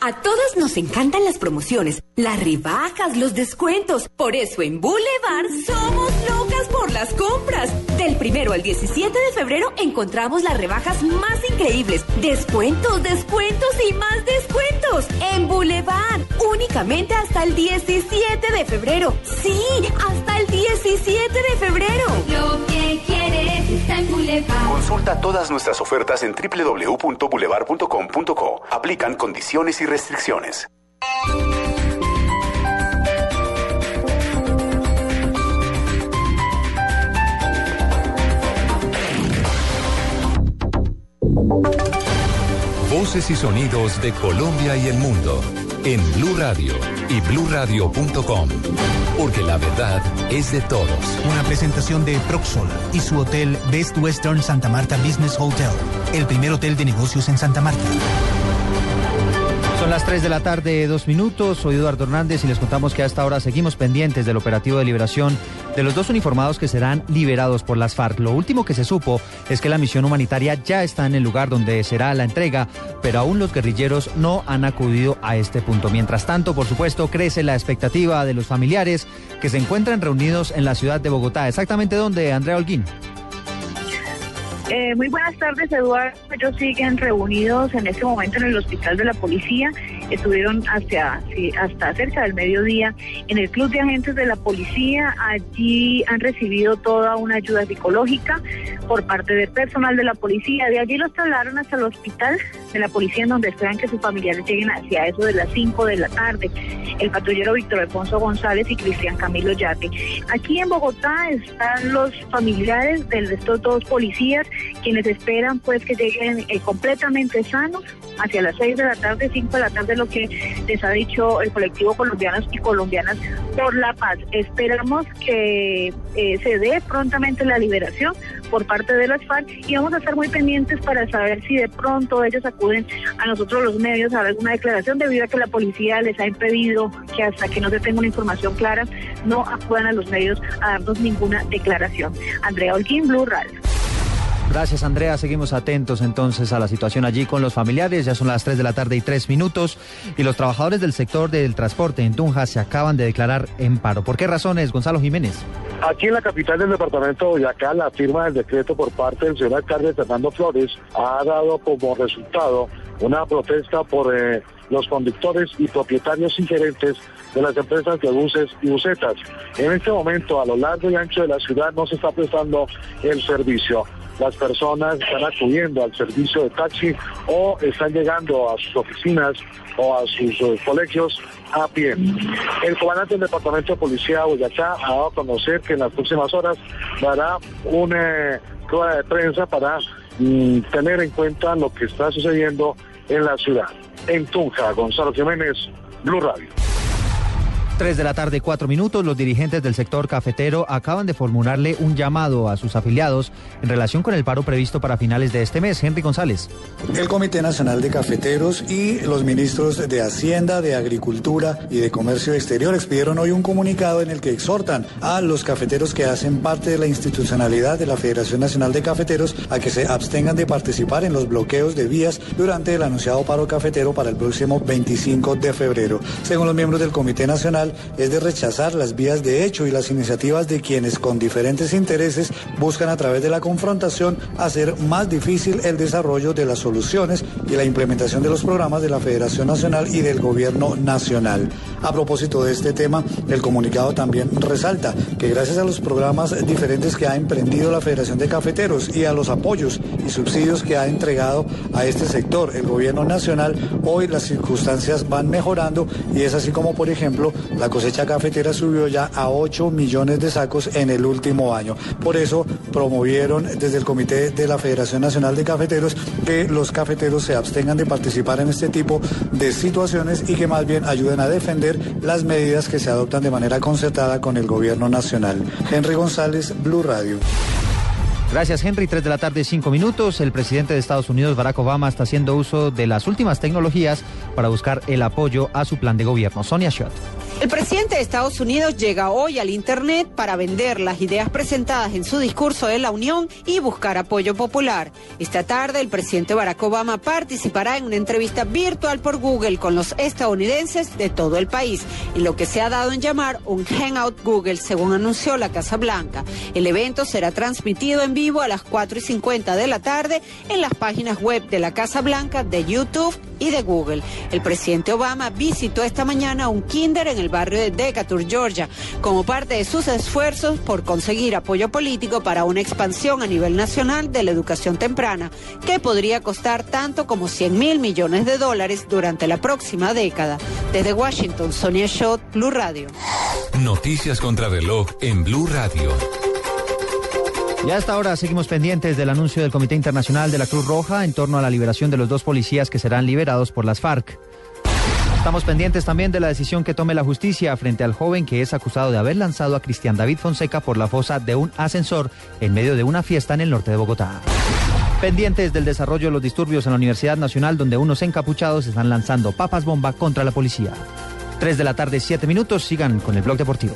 A todos nos encantan las promociones, las rebajas, los descuentos. Por eso en Boulevard somos locas por las compras. Del primero al 17 de febrero encontramos las rebajas más increíbles. Descuentos, descuentos y más descuentos. En Boulevard, únicamente hasta el 17 de febrero. Sí, hasta el 17 de febrero. Boulevard. Consulta todas nuestras ofertas en www.boulevard.com.co. Aplican condiciones y restricciones. Voces y sonidos de Colombia y el mundo en Blue Radio y bluradio.com. Porque la verdad es de todos. Una presentación de Proxol y su hotel Best Western Santa Marta Business Hotel, el primer hotel de negocios en Santa Marta. Son las 3 de la tarde, dos minutos. Soy Eduardo Hernández y les contamos que a esta hora seguimos pendientes del operativo de liberación de los dos uniformados que serán liberados por las FARC. Lo último que se supo es que la misión humanitaria ya está en el lugar donde será la entrega, pero aún los guerrilleros no han acudido a este punto. Mientras tanto, por supuesto, crece la expectativa de los familiares que se encuentran reunidos en la ciudad de Bogotá. ¿Exactamente dónde, Andrea Holguín? Eh, muy buenas tardes, Eduardo. Ellos siguen reunidos en este momento en el hospital de la policía. Estuvieron hacia, hasta cerca del mediodía en el club de agentes de la policía. Allí han recibido toda una ayuda psicológica por parte del personal de la policía. De allí los trasladaron hasta el hospital de la policía en donde esperan que sus familiares lleguen hacia eso de las 5 de la tarde. El patrullero Víctor Alfonso González y Cristian Camilo Yate. Aquí en Bogotá están los familiares de estos dos policías quienes esperan pues que lleguen eh, completamente sanos hacia las 6 de la tarde, 5 de la tarde, lo que les ha dicho el colectivo colombianos y colombianas por la paz. Esperamos que eh, se dé prontamente la liberación por parte de las FARC y vamos a estar muy pendientes para saber si de pronto ellos acuden a nosotros los medios a dar alguna declaración debido a que la policía les ha impedido que hasta que no se tenga una información clara no acudan a los medios a darnos ninguna declaración. Andrea Holguín, Blue Radio. Gracias, Andrea. Seguimos atentos entonces a la situación allí con los familiares. Ya son las 3 de la tarde y 3 minutos. Y los trabajadores del sector del transporte en Tunja se acaban de declarar en paro. ¿Por qué razones, Gonzalo Jiménez? Aquí en la capital del departamento de Boyacá, la firma del decreto por parte del señor alcalde Fernando Flores ha dado como resultado una protesta por eh, los conductores y propietarios y de las empresas de buses y busetas. En este momento, a lo largo y ancho de la ciudad, no se está prestando el servicio. Las personas están acudiendo al servicio de taxi o están llegando a sus oficinas o a sus eh, colegios a pie. El comandante del Departamento de Policía de Boyacá ha dado a conocer que en las próximas horas dará una eh, rueda de prensa para mm, tener en cuenta lo que está sucediendo en la ciudad. En Tunja, Gonzalo Jiménez, Blue Radio. 3 de la tarde, 4 minutos. Los dirigentes del sector cafetero acaban de formularle un llamado a sus afiliados en relación con el paro previsto para finales de este mes. Henry González. El Comité Nacional de Cafeteros y los ministros de Hacienda, de Agricultura y de Comercio Exterior expidieron hoy un comunicado en el que exhortan a los cafeteros que hacen parte de la institucionalidad de la Federación Nacional de Cafeteros a que se abstengan de participar en los bloqueos de vías durante el anunciado paro cafetero para el próximo 25 de febrero. Según los miembros del Comité Nacional, es de rechazar las vías de hecho y las iniciativas de quienes con diferentes intereses buscan a través de la confrontación hacer más difícil el desarrollo de las soluciones y la implementación de los programas de la Federación Nacional y del Gobierno Nacional. A propósito de este tema, el comunicado también resalta que gracias a los programas diferentes que ha emprendido la Federación de Cafeteros y a los apoyos y subsidios que ha entregado a este sector el Gobierno Nacional, hoy las circunstancias van mejorando y es así como, por ejemplo, la cosecha cafetera subió ya a 8 millones de sacos en el último año. Por eso promovieron desde el Comité de la Federación Nacional de Cafeteros que los cafeteros se abstengan de participar en este tipo de situaciones y que más bien ayuden a defender las medidas que se adoptan de manera concertada con el gobierno nacional. Henry González, Blue Radio. Gracias, Henry. Tres de la tarde, cinco minutos. El presidente de Estados Unidos, Barack Obama, está haciendo uso de las últimas tecnologías para buscar el apoyo a su plan de gobierno. Sonia Schott. El presidente de Estados Unidos llega hoy al Internet para vender las ideas presentadas en su discurso de la Unión y buscar apoyo popular. Esta tarde, el presidente Barack Obama participará en una entrevista virtual por Google con los estadounidenses de todo el país, en lo que se ha dado en llamar un Hangout Google, según anunció la Casa Blanca. El evento será transmitido en vivo a las 4 y 50 de la tarde en las páginas web de la Casa Blanca, de YouTube y de Google. El presidente Obama visitó esta mañana un kinder en el barrio de Decatur, Georgia, como parte de sus esfuerzos por conseguir apoyo político para una expansión a nivel nacional de la educación temprana, que podría costar tanto como 100 mil millones de dólares durante la próxima década. Desde Washington, Sonia Schott, Blue Radio. Noticias contra reloj en Blue Radio. Y hasta ahora seguimos pendientes del anuncio del Comité Internacional de la Cruz Roja en torno a la liberación de los dos policías que serán liberados por las FARC. Estamos pendientes también de la decisión que tome la justicia frente al joven que es acusado de haber lanzado a Cristian David Fonseca por la fosa de un ascensor en medio de una fiesta en el norte de Bogotá. Pendientes del desarrollo de los disturbios en la Universidad Nacional donde unos encapuchados están lanzando papas bomba contra la policía. 3 de la tarde, 7 minutos. Sigan con el blog deportivo.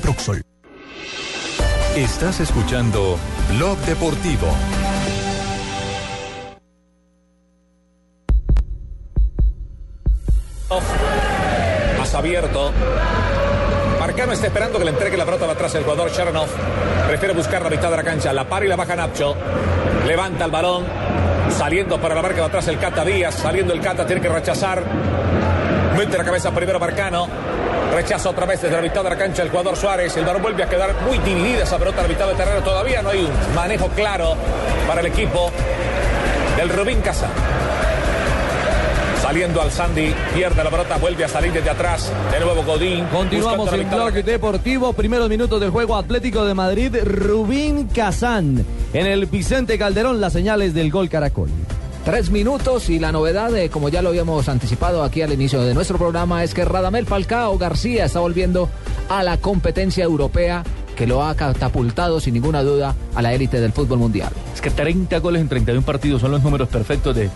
Proxol. Estás escuchando Blog Deportivo. Más abierto. Marcano está esperando que le entregue la pelota atrás el jugador Sharonov. Prefiere buscar la mitad de la cancha. La para y la baja Nacho. Levanta el balón. Saliendo para la marca de atrás el Cata Díaz. Saliendo el Cata, tiene que rechazar. Mete la cabeza primero Marcano. Rechaza otra vez desde la mitad de la cancha el jugador Suárez. El balón vuelve a quedar muy dividida esa pelota a la mitad del terreno. Todavía no hay un manejo claro para el equipo del Rubín Casa. Saliendo al Sandy, pierde la pelota, vuelve a salir desde atrás. De nuevo Godín. Continuamos en de Blog Deportivo, primeros minutos del juego Atlético de Madrid, Rubín Kazán. En el Vicente Calderón, las señales del gol Caracol. Tres minutos y la novedad, eh, como ya lo habíamos anticipado aquí al inicio de nuestro programa, es que Radamel Falcao García está volviendo a la competencia europea que lo ha catapultado sin ninguna duda a la élite del fútbol mundial. Es que 30 goles en 31 partidos son los números perfectos de,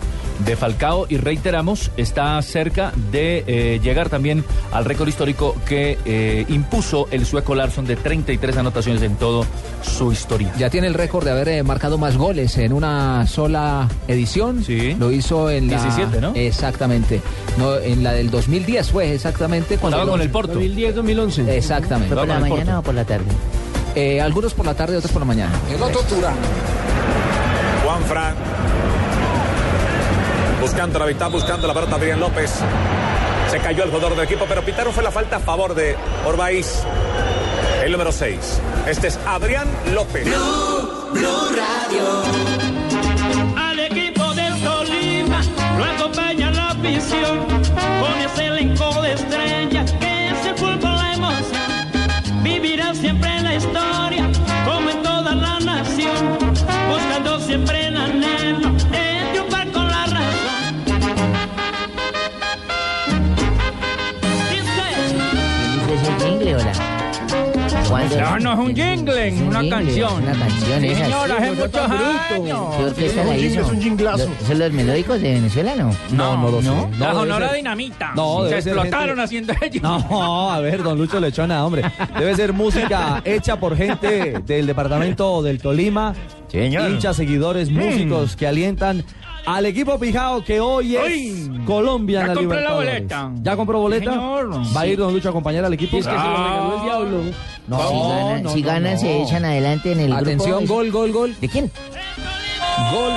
de Falcao y reiteramos, está cerca de eh, llegar también al récord histórico que eh, impuso el sueco Larsson de 33 anotaciones en todo su historia. Ya tiene el récord de haber eh, marcado más goles en una sola edición. Sí. Lo hizo en la 17, ¿no? Exactamente. No, en la del 2010 fue exactamente cuando Estaba con el Porto. 2010-2011. Exactamente. ¿Fue por la mañana o por la tarde? Eh, algunos por la tarde, otros por la mañana. El otro Turán. Fran. Buscando la mitad, buscando la pelota Adrián López. Se cayó el jugador del equipo, pero pitaron fue la falta a favor de Orbaiz. El número 6. Este es Adrián López. Al equipo del Tolima lo acompaña la afición con ese elenco de estrellas que es el fútbol la emoción. Vivirá siempre en la historia No, no es un jingle, es una canción. Una canción, Sí, esa. señora, hace muchos años. ¿Qué orquesta la hizo? ¿Lo- ¿Son los melódicos de Venezuela, no? No, no lo sé. No, La Sonora Dinamita. No, se explotaron haciendo ellos. No, a ver, don Lucho Lechona, hombre. Debe ser música hecha por gente del departamento del Tolima. Hinchas, seguidores, Mm. músicos que alientan al equipo Pijao que hoy es Ay, Colombia en ya la compré la Libertadores. boleta. ¿Ya compró boleta? señor. ¿Va a ir don Lucho a acompañar al equipo? Es que se lo regaló el diablo. No, si ganan, no, si no, ganan no. se echan adelante en el grupo. Atención, gol, gol, gol. ¿De quién? Gol.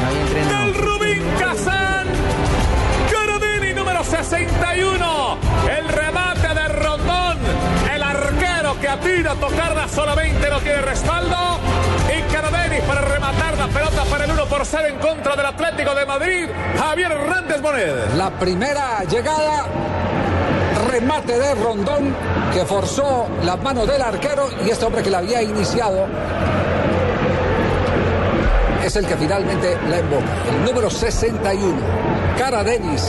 No había entrenado. Del Rubín Kazán. Caradini número 61. El remate de Rondón. El arquero que atira a tocarla solamente no tiene respaldo. Y Caradini para rematar la pelota para el 1 por 0 en contra del Atlético de Madrid. Javier Hernández Bonet. La primera llegada, remate de Rondón que forzó las manos del arquero y este hombre que la había iniciado es el que finalmente la emboca. El número 61, Cara Denis,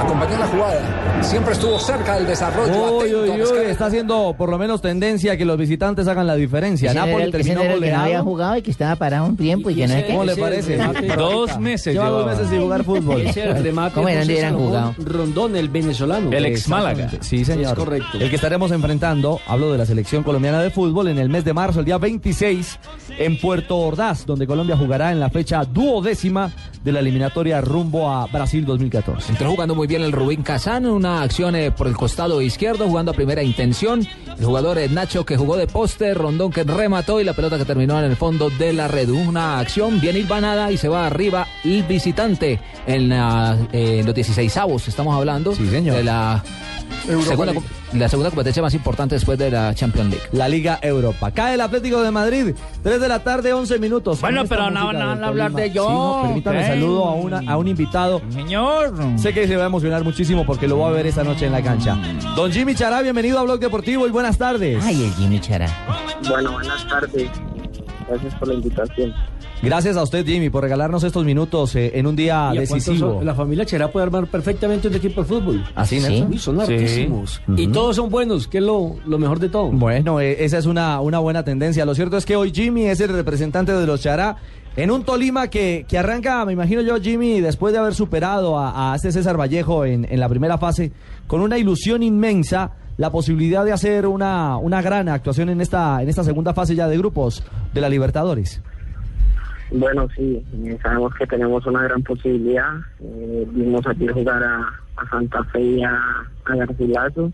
acompañó la jugada. Siempre estuvo cerca del desarrollo. Uy, uy, uy, está haciendo por lo menos tendencia a que los visitantes hagan la diferencia. Ese Napoli el- ese terminó el que no había jugado y que estaba parado un tiempo y, que no. ¿Cómo le parece? Dos meses Lleva dos llevaba. meses sin jugar [laughs] fútbol. Ese era el remate ¿Cómo era? de ¿Dónde José hubieran Salomón jugado? Rondón, el venezolano. El ex Málaga. Sí, señor. Es correcto. El que estaremos enfrentando, hablo de la selección colombiana de fútbol, en el mes de marzo, el día 26, en Puerto Ordaz, donde Colombia jugará en la fecha duodécima de la eliminatoria rumbo a Brasil 2014. Entró jugando muy bien el Rubín Kazán, una acción eh, por el costado izquierdo, jugando a primera intención. El jugador eh, Nacho que jugó de poste, Rondón que remató y la pelota que terminó en el fondo de la red. Una acción bien hilvanada y se va arriba el visitante en, la, eh, en los 16 avos. Estamos hablando de la segunda, la segunda competencia más importante después de la Champions League. La Liga Europa. Cae el Atlético de Madrid, 3 de la tarde, 11 minutos. Bueno, pero no van a hablar de yo. Sí, no, permítame, ¿qué? saludo a, una, a un invitado. Señor. Sé que se va a emocionar muchísimo porque lo va a ver esta noche en la cancha. Don Jimmy Chará, bienvenido a Blog Deportivo y buenas tardes. Ay, el Jimmy Chará. Bueno, buenas tardes. Gracias por la invitación. Gracias a usted, Jimmy, por regalarnos estos minutos eh, en un día ¿Y a cuántos decisivo. son? La familia Cherá puede armar perfectamente un equipo de fútbol. ¿Así, Nelson? Uy, son Sí. hartísimos. Ujú. Y todos son buenos, que es lo, lo mejor de todo. Bueno, eh, esa es una, una buena tendencia. Lo cierto es que hoy Jimmy es el representante de los Chará en un Tolima que, que arranca, me imagino yo, Jimmy, después de haber superado a, a este César Vallejo en, en la primera fase, con una ilusión inmensa, la posibilidad de hacer una, una gran actuación en esta, en esta segunda fase ya de grupos de la Libertadores. Bueno, sí, eh, sabemos que tenemos una gran posibilidad. Eh, vimos ayer jugar a, a Santa Fe y a, a Garcilaso.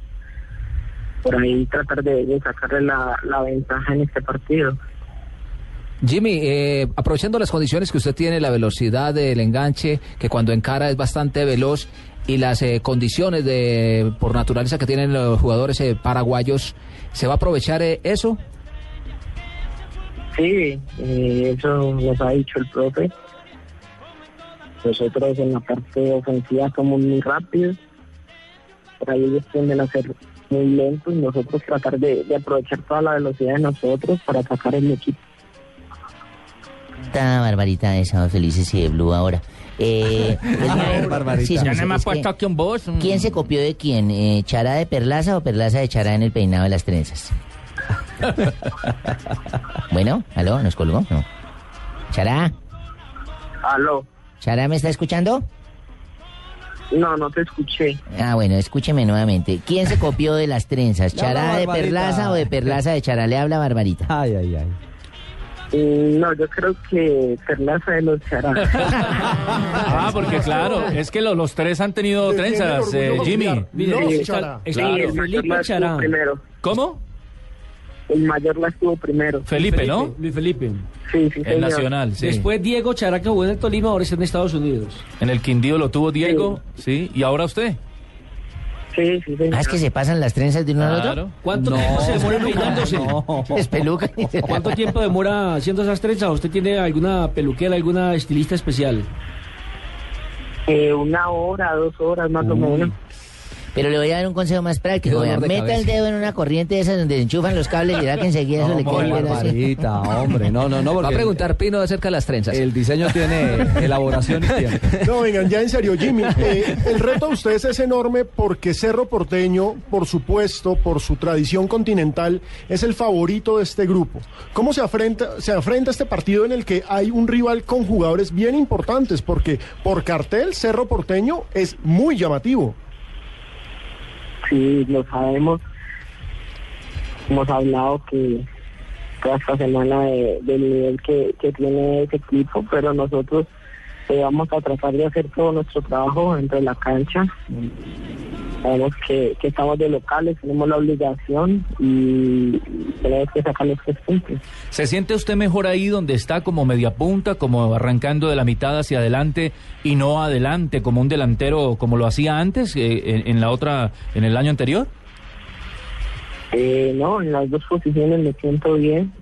Por ahí tratar de, sacarle la, la ventaja en este partido. Jimmy, eh, aprovechando las condiciones que usted tiene, la velocidad del enganche, que cuando encara es bastante veloz, y las eh, condiciones de por naturaleza que tienen los jugadores eh, paraguayos, ¿se va a aprovechar eh, eso? Sí, eh, eso nos ha dicho el profe. Nosotros en la parte ofensiva somos muy rápidos. Por ahí ellos tienden a ser muy lentos y nosotros tratar de, de aprovechar toda la velocidad de nosotros para atacar el equipo. Esta barbarita de felices y de Blue ahora. Eh, [laughs] es- Barbarita. sí, Ya no me ha es que- puesto aquí un voz. ¿Quién se copió de quién? Eh, ¿Chará de Perlaza o Perlaza de Chará en el peinado de las trenzas? [laughs] bueno, ¿aló? ¿Nos colgó? No. ¿Chará? Aló. ¿Chará me está escuchando? No, no te escuché. Ah, bueno, escúcheme nuevamente. ¿Quién se copió de las trenzas? [laughs] ¿Chará de. Perlaza o de Perlaza de Chará? Le habla Barbarita. Ay, ay, ay. Mm, No, yo creo que Perlaza de los Chará. [laughs] Ah, porque claro, es que lo- los tres han tenido trenzas, eh, Jimmy. Los está- Chará. está Claro. Felipe Chará. Primero. ¿Cómo? El mayor la estuvo primero. Felipe, ¿no? Luis Felipe. Sí, sí, El señor. Nacional, sí. Después Diego Characa jugó en el Tolima, ahora está en Estados Unidos. En el Quindío lo tuvo Diego, sí. ¿Y ahora usted? Sí, sí, señor. Ah, es que se pasan las trenzas de uno al Claro. otro. ¿Cuánto tiempo se demora peinándose? [laughs] Es peluca. [laughs] ¿Cuánto [laughs] tiempo demora haciendo esas trenzas? ¿Usted tiene alguna peluquera, alguna estilista especial? Eh, una hora, dos horas más o menos. Pero le voy a dar un consejo más práctico. Vea. de Meta el dedo en una corriente de esas donde enchufan los cables y verá que enseguida eso le queda así. hombre. No, no, no, Va a preguntar Pino acerca de las trenzas. el diseño tiene elaboración y tiempo. [laughs] No, vengan, ya en serio, Jimmy. eh, el reto de ustedes es enorme porque Cerro Porteño, por supuesto, por su tradición continental, es el favorito de este grupo. ¿Cómo se afrenta, se afrenta este partido en el que hay un rival con jugadores bien importantes? Porque por cartel, Cerro Porteño es muy llamativo. Sí, lo sabemos. Hemos hablado que esta semana de- del nivel que, que tiene ese equipo, pero nosotros vamos a tratar de hacer todo nuestro trabajo dentro de la cancha. Sabemos que, que estamos de locales, tenemos la obligación y tenemos que sacar los tres puntos. ¿Se siente usted mejor ahí donde está como media punta, como arrancando de la mitad hacia adelante y no adelante como un delantero como lo hacía antes eh, en, en la otra en el año anterior? Eh, no, en las dos posiciones me siento bien.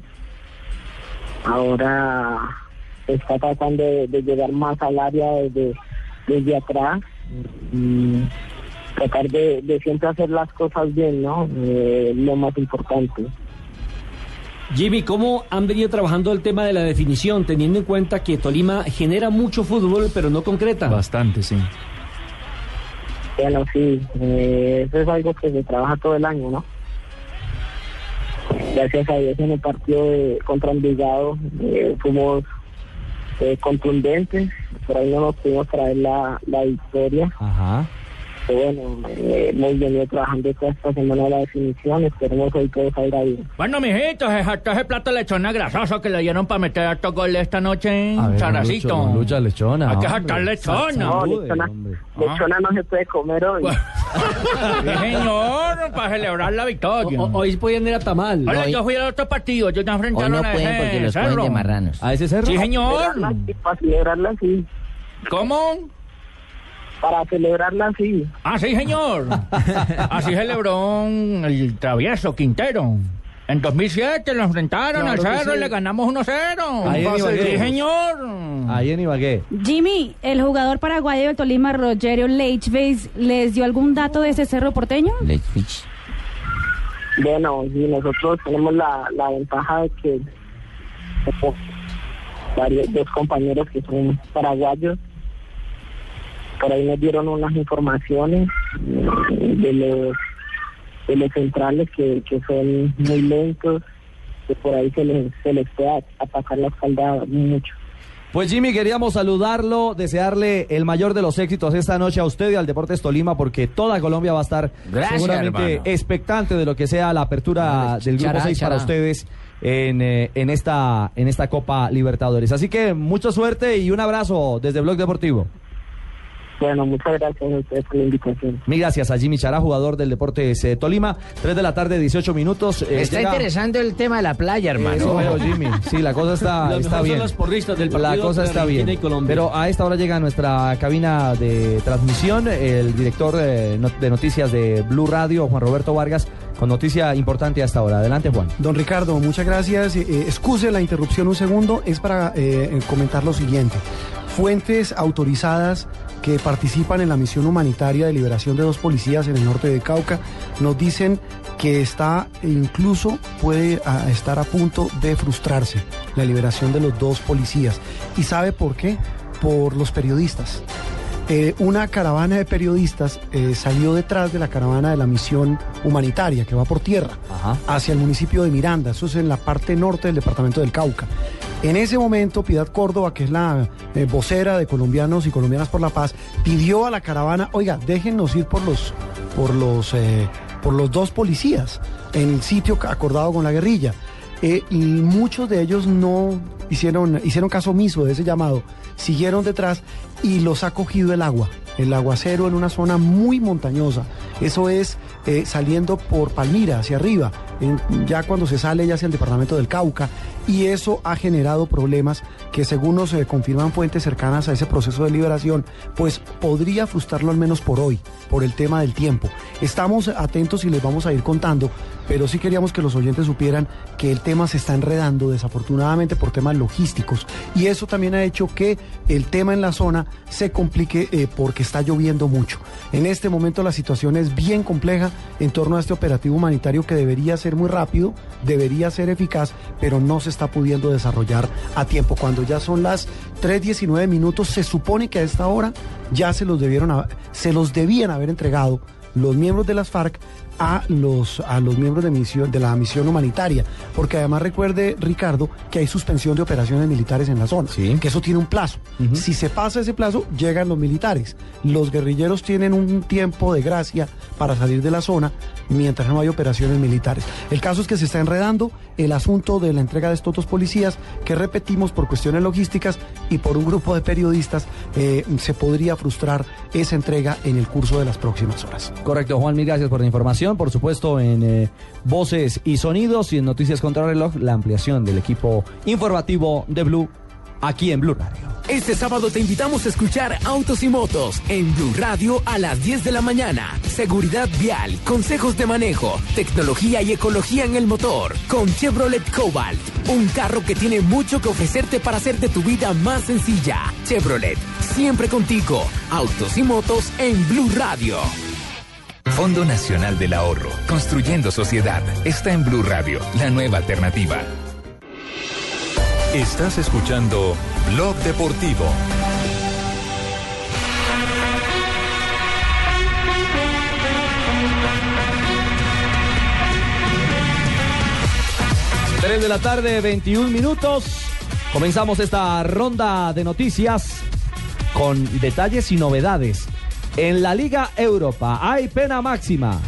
Ahora está tratando de, de llegar más al área desde, desde atrás y tratar de, de siempre hacer las cosas bien, ¿no? Eh, lo más importante. Jimmy, ¿cómo han venido trabajando el tema de la definición, teniendo en cuenta que Tolima genera mucho fútbol, pero no concreta? Bastante, sí. Bueno, sí, eh, eso es algo que se trabaja todo el año, ¿no? Gracias a Dios en el partido de, contra Envigado eh, fuimos eh, contundentes, por ahí no nos pudimos traer la, la victoria. Ajá. Bueno, eh, hemos venido trabajando toda esta semana la definición, esperemos hoy todo salga bien. Bueno, mijitos, se saltó ese plato de lechona grasoso que le dieron para meter harto gol esta noche A en Characito. Lucho, lechona, Hay que saltar lechona. No, lechona, hombre. lechona no se puede comer hoy. [laughs] Sí, señor, para celebrar la victoria. O- hoy podían ir a Tamal. Hola, hoy- yo fui al otro partido, yo te enfrentaron Hoy no a pueden ese porque los cerro. de marranos. ¿A ese cerro? Sí, señor. Para celebrarla sí, ¿Cómo? Para celebrarla sí. Ah, sí, señor. Así celebró el travieso Quintero. En 2007 lo enfrentaron Claro al Cerro y le ganamos 1-0. Ahí en Ibagué. Sí, señor. Ahí en Ibagué. Jimmy, el jugador paraguayo del Tolima, Rogerio Leichveis, ¿les dio algún dato de ese cerro porteño? Leitfich. Bueno, sí, nosotros tenemos la, la ventaja de que tenemos varios, dos compañeros que son paraguayos. Por ahí nos dieron unas informaciones eh, de los, de los centrales que, que son muy lentos, que por ahí se les, se les puede atacar la espalda mucho. Pues Jimmy, queríamos saludarlo, desearle el mayor de los éxitos esta noche a usted y al Deportes Tolima, porque toda Colombia va a estar Gracias, seguramente hermano. expectante de lo que sea la apertura del Grupo Chará, 6 para ustedes en, eh, en, esta, en esta Copa Libertadores. Así que mucha suerte y un abrazo desde Blog Deportivo. Bueno, muchas gracias a ustedes por la invitación. Mil gracias a Jimmy Chará, jugador del Deportes eh, Tolima. 3 de la tarde, 18 minutos. eh, Está llega- interesante el tema de la playa, hermano. Eso veo, Jimmy. Sí, la cosa está, Lo está mejor bien. son los porristas del partido La cosa está Argentina bien. Pero a esta hora llega a nuestra cabina de transmisión el director eh, de noticias de Blue Radio, Juan Roberto Vargas, con noticia importante a esta hora. Adelante, Juan. Don Ricardo, muchas gracias. Eh, eh, excuse la interrupción un segundo, es para eh, comentar lo siguiente. Fuentes autorizadas que participan en la misión humanitaria de liberación de dos policías en el norte de Cauca nos dicen que está incluso puede ah, estar a punto de frustrarse la liberación de los dos policías. ¿Y sabe por qué? Por los periodistas. Eh, una caravana de periodistas eh, salió detrás de la caravana de la misión humanitaria que va por tierra hacia el municipio de Miranda, eso es en la parte norte del departamento del Cauca. En ese momento, Piedad Córdoba, que es la eh, vocera de colombianos y colombianas por la paz, pidió a la caravana, oiga, déjennos ir por los, por los, eh, por los dos policías en el sitio acordado con la guerrilla. Eh, y muchos de ellos no hicieron, hicieron caso omiso de ese llamado, siguieron detrás y los ha cogido el agua, el aguacero en una zona muy montañosa. Eso es saliendo por Palmira hacia arriba, ya cuando se sale ya hacia el departamento del Cauca, y eso ha generado problemas que según nos eh, confirman fuentes cercanas a ese proceso de liberación, pues podría frustrarlo al menos por hoy, por el tema del tiempo. Estamos atentos y les vamos a ir contando, pero sí queríamos que los oyentes supieran que el tema se está enredando desafortunadamente por temas logísticos y eso también ha hecho que el tema en la zona se complique eh, porque está lloviendo mucho. En este momento la situación es bien compleja en torno a este operativo humanitario que debería ser muy rápido, debería ser eficaz, pero no se está pudiendo desarrollar a tiempo. Cuando ya son las 3.19 minutos, se supone que a esta hora ya se los debieron se los debían haber entregado los miembros de las FARC a los, a los miembros de, misión, de la misión humanitaria. Porque además recuerde, Ricardo, que hay suspensión de operaciones militares en la zona. Que eso tiene un plazo. Si se pasa ese plazo, llegan los militares. Los guerrilleros tienen un tiempo de gracia para salir de la zona mientras no hay operaciones militares. El caso es que se está enredando el asunto de la entrega de estos dos policías, que repetimos por cuestiones logísticas y por un grupo de periodistas, eh, se podría frustrar esa entrega en el curso de las próximas horas. Correcto, Juan, mil gracias por la información. Por supuesto, en eh, voces y sonidos y en Noticias contra reloj, la ampliación del equipo informativo de Blue aquí en Blue Radio. Este sábado te invitamos a escuchar Autos y Motos en Blue Radio a las 10 de la mañana. Seguridad vial, consejos de manejo, tecnología y ecología en el motor con Chevrolet Cobalt. Un carro que tiene mucho que ofrecerte para hacer de tu vida más sencilla. Chevrolet, siempre contigo. Autos y Motos en Blue Radio. Fondo Nacional del Ahorro, construyendo sociedad. Está en Blue Radio, la nueva alternativa. Estás escuchando Blog Deportivo. Tres de la tarde, 21 minutos. Comenzamos esta ronda de noticias con detalles y novedades. En la Liga Europa hay pena máxima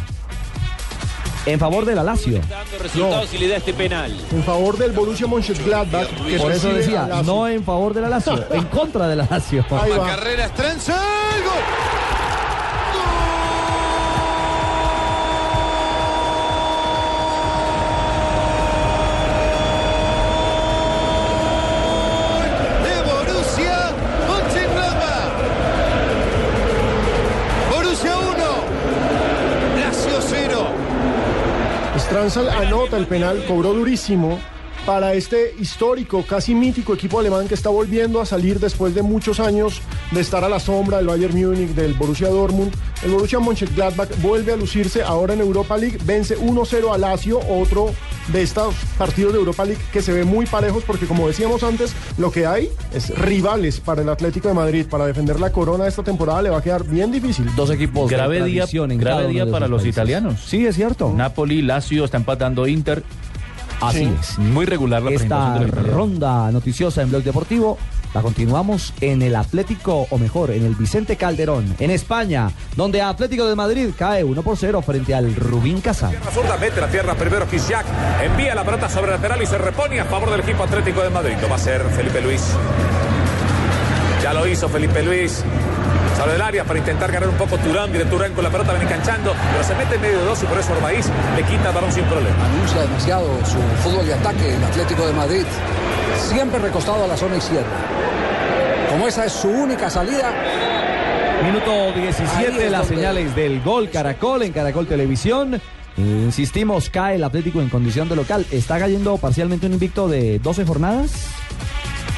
en favor del Lazio. resultados si le da este penal. En favor del Borussia Mönchengladbach. que Por eso decía, a Lazio. no en favor del Lazio, en contra del Lazio. Ahí va. Carrera gol. Stranzal anota el penal, cobró durísimo para este histórico, casi mítico equipo alemán que está volviendo a salir después de muchos años de estar a la sombra del Bayern Múnich, del Borussia Dortmund. El Borussia Mönchengladbach vuelve a lucirse ahora en Europa League, vence 1-0 a Lazio, otro de estos partidos de Europa League que se ve muy parejos porque como decíamos antes, lo que hay es rivales para el Atlético de Madrid, para defender la corona de esta temporada le va a quedar bien difícil. Dos equipos de Grave día, en grave día para los países. italianos. Sí, es cierto. Napoli, Lazio, está empatando Inter. Así Sí. es. Muy regular la Esta ronda noticiosa en Blog Deportivo la continuamos en el Atlético, o mejor, en el Vicente Calderón, en España, donde Atlético de Madrid cae 1 por 0 frente al Rubín Casal. La zurda mete la pierna primero Kisiak, envía la pelota sobre lateral y se repone a favor del equipo Atlético de Madrid. Lo va a hacer Felipe Luis. Ya lo hizo Felipe Luis. Sale del área para intentar ganar un poco Turán. Viene Turán con la pelota, viene enganchando, pero se mete en medio de dos y por eso Orbaís le quita el balón sin problema. Anuncia demasiado su fútbol de ataque el Atlético de Madrid. Siempre recostado a la zona izquierda. Como esa es su única salida, Minuto Ahí 17, es las donde- señales del gol Caracol en Caracol Televisión. Insistimos, cae el Atlético en condición de local. Está cayendo parcialmente un invicto de 12 jornadas.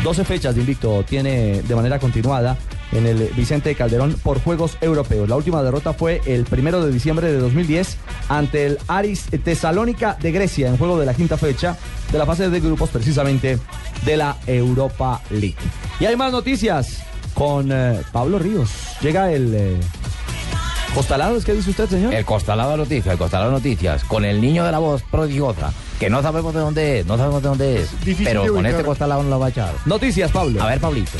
12 fechas de invicto tiene de manera continuada en el Vicente Calderón por Juegos Europeos. La última derrota fue el primero de diciembre de 2010 ante el Aris Tesalónica de Grecia en juego de la quinta fecha de la fase de grupos precisamente de la Europa League. Y hay más noticias con eh, Pablo Ríos. Llega el eh, Costalado, ¿qué dice usted, señor? El Costalado Noticias, el Costalado Noticias, con el niño de la voz prodigiosa, que no sabemos de dónde es, no sabemos de dónde es, Difícil pero con ubicar. este Costalado no lo va a echar. Noticias, Pablo. A ver, Pablito.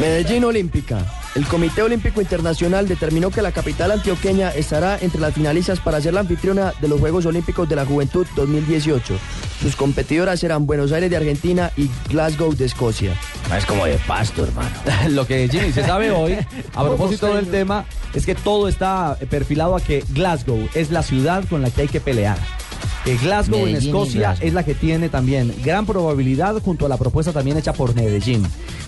Medellín Olímpica. El Comité Olímpico Internacional determinó que la capital antioqueña estará entre las finalistas para ser la anfitriona de los Juegos Olímpicos de la Juventud 2018. Sus competidoras serán Buenos Aires de Argentina y Glasgow de Escocia. Es como de pasto, hermano. [laughs] Lo que Jimmy se sabe hoy, [laughs] a propósito del tema, es que todo está perfilado a que Glasgow es la ciudad con la que hay que pelear. Eh, Glasgow en Medellín Escocia Glasgow. es la que tiene también gran probabilidad junto a la propuesta también hecha por Medellín.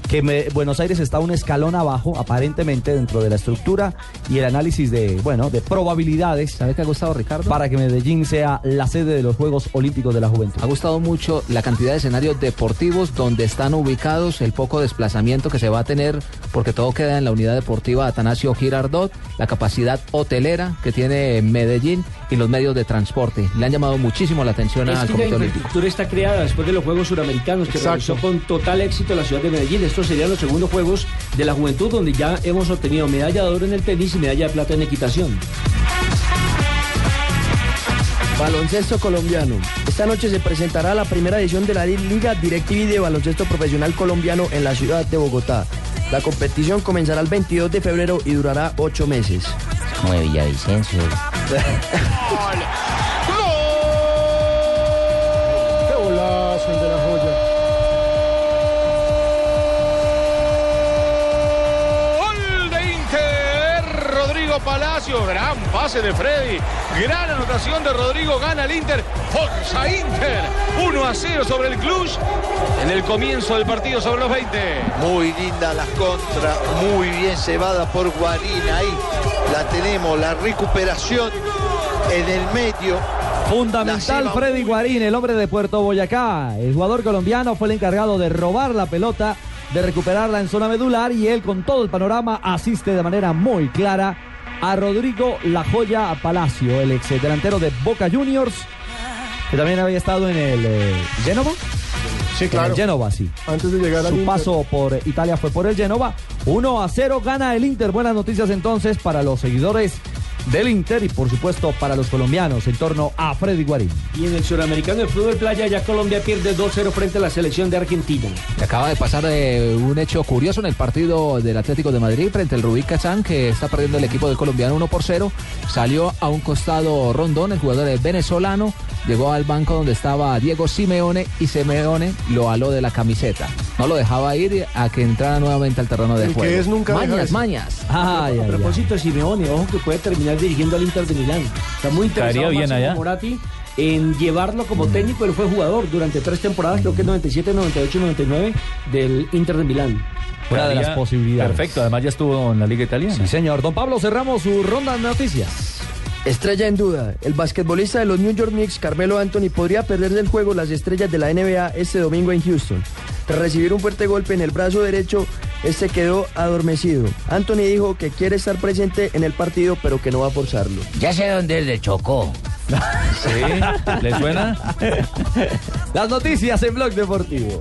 Que me- Buenos Aires está un escalón abajo, aparentemente, dentro de la estructura y el análisis de, bueno, de probabilidades. ¿Sabe qué ha gustado, Ricardo? Para que Medellín sea la sede de los Juegos Olímpicos de la Juventud. Ha gustado mucho la cantidad de escenarios deportivos donde están ubicados, el poco desplazamiento que se va a tener, porque todo queda en la unidad deportiva Atanasio Girardot, la capacidad hotelera que tiene Medellín y los medios de transporte. Le han llamado muchísimo la atención Es al que la Comité Olímpico. infraestructura está creada después de los Juegos Suramericanos que Exacto. realizó con total éxito la ciudad de Medellín. Estos serían los segundos Juegos de la Juventud donde ya hemos obtenido medalla de oro en el tenis y medalla de plata en equitación. Baloncesto colombiano. Esta noche se presentará la primera edición de la Liga DirecTV de Baloncesto Profesional Colombiano en la ciudad de Bogotá. La competición comenzará el 22 de febrero y durará ocho meses. Como de Villavicencio. [laughs] Gran pase de Freddy, gran anotación de Rodrigo, gana el Inter, Forza Inter, 1 a 0 sobre el Cluj en el comienzo del partido sobre los 20. Muy linda la contra, muy bien cebada por Guarín. Ahí la tenemos, la recuperación en el medio. Fundamental Freddy Guarín, el hombre de Puerto Boyacá. El jugador colombiano fue el encargado de robar la pelota, de recuperarla en zona medular y él con todo el panorama asiste de manera muy clara a Rodrigo La Joya Palacio, el ex delantero de Boca Juniors, que también había estado en el eh, Génova. Sí, claro. En el Génova, sí. Antes de llegar al Su Inter. paso por Italia fue por el Genova. 1 a 0 gana el Inter. Buenas noticias entonces para los seguidores del Inter y por supuesto para los colombianos en torno a Freddy Guarín. Y en el suramericano de fútbol playa ya Colombia pierde 2-0 frente a la selección de Argentina. Y Acaba de pasar eh, un hecho curioso en el partido del Atlético de Madrid frente al Rubí Kazán, que está perdiendo el equipo del colombiano 1 por 0. Salió a un costado Rondón, el jugador es venezolano. Llegó al banco donde estaba Diego Simeone y Simeone lo aló de la camiseta. No lo dejaba ir a que entrara nuevamente al terreno de El que juego. es nunca mañas, mañas. a propósito de Simeone, ojo que puede terminar dirigiendo al Inter de Milán. Está muy interesado bien allá. Moratti en llevarlo como técnico. Él fue jugador durante tres temporadas, creo que 97, 98 y 99 del Inter de Milán. Una de las posibilidades. Perfecto, además ya estuvo en la Liga Italiana. Sí, señor. Don Pablo, cerramos su ronda de noticias. Estrella en duda. El basquetbolista de los New York Knicks, Carmelo Anthony, podría perder del juego las estrellas de la NBA este domingo en Houston. Tras recibir un fuerte golpe en el brazo derecho, este quedó adormecido. Anthony dijo que quiere estar presente en el partido, pero que no va a forzarlo. Ya sé dónde es de Chocó. [laughs] Sí, ¿le suena? [laughs] Las noticias en Blog Deportivo.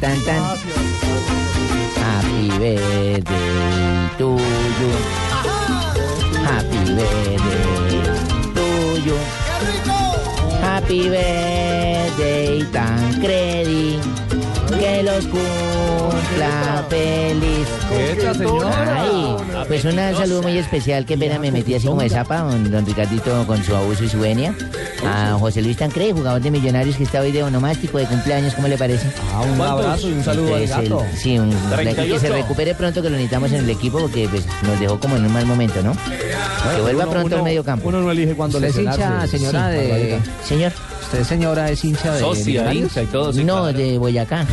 Tan, tan. Happy birthday to you. Happy birthday to you. Happy birthday, Tancredi. Los cumpla feliz. Esta señora. Ay, pues un saludo muy especial, que pena me metí así como de zapa, don, don Ricardito con su abuso y su venia. A José Luis Tancredi, jugador de Millonarios que está hoy de onomástico de cumpleaños, ¿cómo le parece? Ah, un abrazo y un saludo al Entonces, el- gato. sí, un, que se 38. recupere pronto, que lo necesitamos en el equipo, porque pues, nos dejó como en un mal momento, ¿no? Que vuelva uno- pronto al medio campo. Uno no elige cuándo ¿Usted es hincha, lesionarse. señora, Sí, de... Señor. ¿Usted, señora, es hincha de Socia, hincha y todo. sí, no, claro. de Boyacá.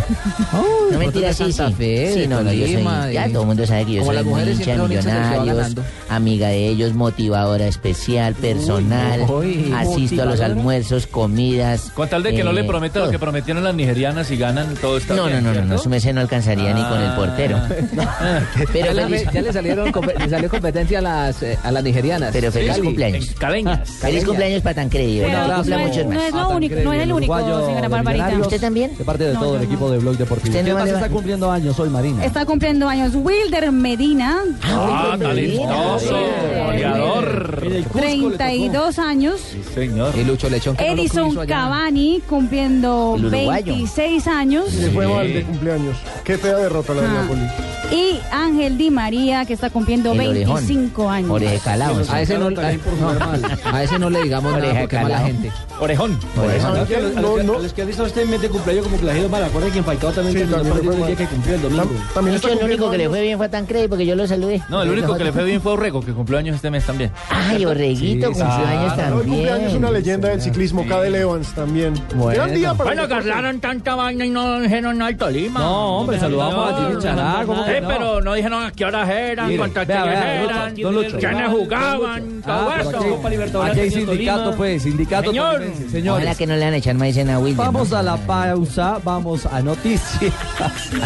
[laughs] no mentira, sí, sí. Fe, sí, no, no, yo soy, ya todo el mundo sabe que yo Como soy las muy mujeres hincha millonarios, amiga de ellos, motivadora especial, personal, uy, asisto a los almuerzos, comidas. Con tal de que no le eh, prometa lo que prometieron las nigerianas y ganan, todo está No, no, bien, no, no, no, su merced no alcanzaría ni con el Ah. portero. [laughs] Pero ya, le, feliz, ya le salieron le salió competencia a las, eh, a las nigerianas. pero feliz cumpleaños. Caleñas. Feliz cumpleaños para Tancredi, Pero ¿verdad? no muchos no más. No es el único, uruguayo señora Barbarita. ¿Usted también? De parte de No, todo el no. equipo de Blog Deportivo. ¿Usted no ¿Quién más le está cumpliendo años hoy, Marina? Está cumpliendo años Wilder Medina, Ah, talentoso, goleador. En el Cusco le tocó. 32 años. Sí, señor. Y Lucho Lechón, Edison. Cavani, cumpliendo El uruguayo. 26 años. Se fue mal de cumpleaños. Qué fea derrota la de Ah. Napoli. Y Ángel Di María, que está cumpliendo El orejón. 25 años. Oreje calado. sí. A ese, no, a, a ese no le digamos nada Oreja porque mala gente. Orejón. Orejón. No, no. a los que han visto usted mete cumpleaños como que la ha ido mal. Acuerda que en Falcao también Sí, también fue el día que cumplió el domingo. También De el único que le años. fue bien fue a Tancredi, porque yo lo saludé. No, el único que le fue bien fue Orrego, que cumplió años este mes también. Ay, Orreguito, Sí, cumplió años hoy cumpleaños también. una leyenda del ciclismo, Evans también. Gran día para Bueno, que hablaron tanta vaina y no dijeron nada al Tolima. No, hombre, saludamos a Jimmy Chará, ¿cómo que No? pero no dijeron a qué horas eran, Mire, cuántas vea, eran, don Lucho. quiénes jugaban, Ah, todo pero eso. aquí, aquí hay sindicato, pues, sindicato. Señor. Señores, Ojalá que no le a echar maicena a Wilder. vamos ¿no? a la pausa, vamos a noticias. [laughs]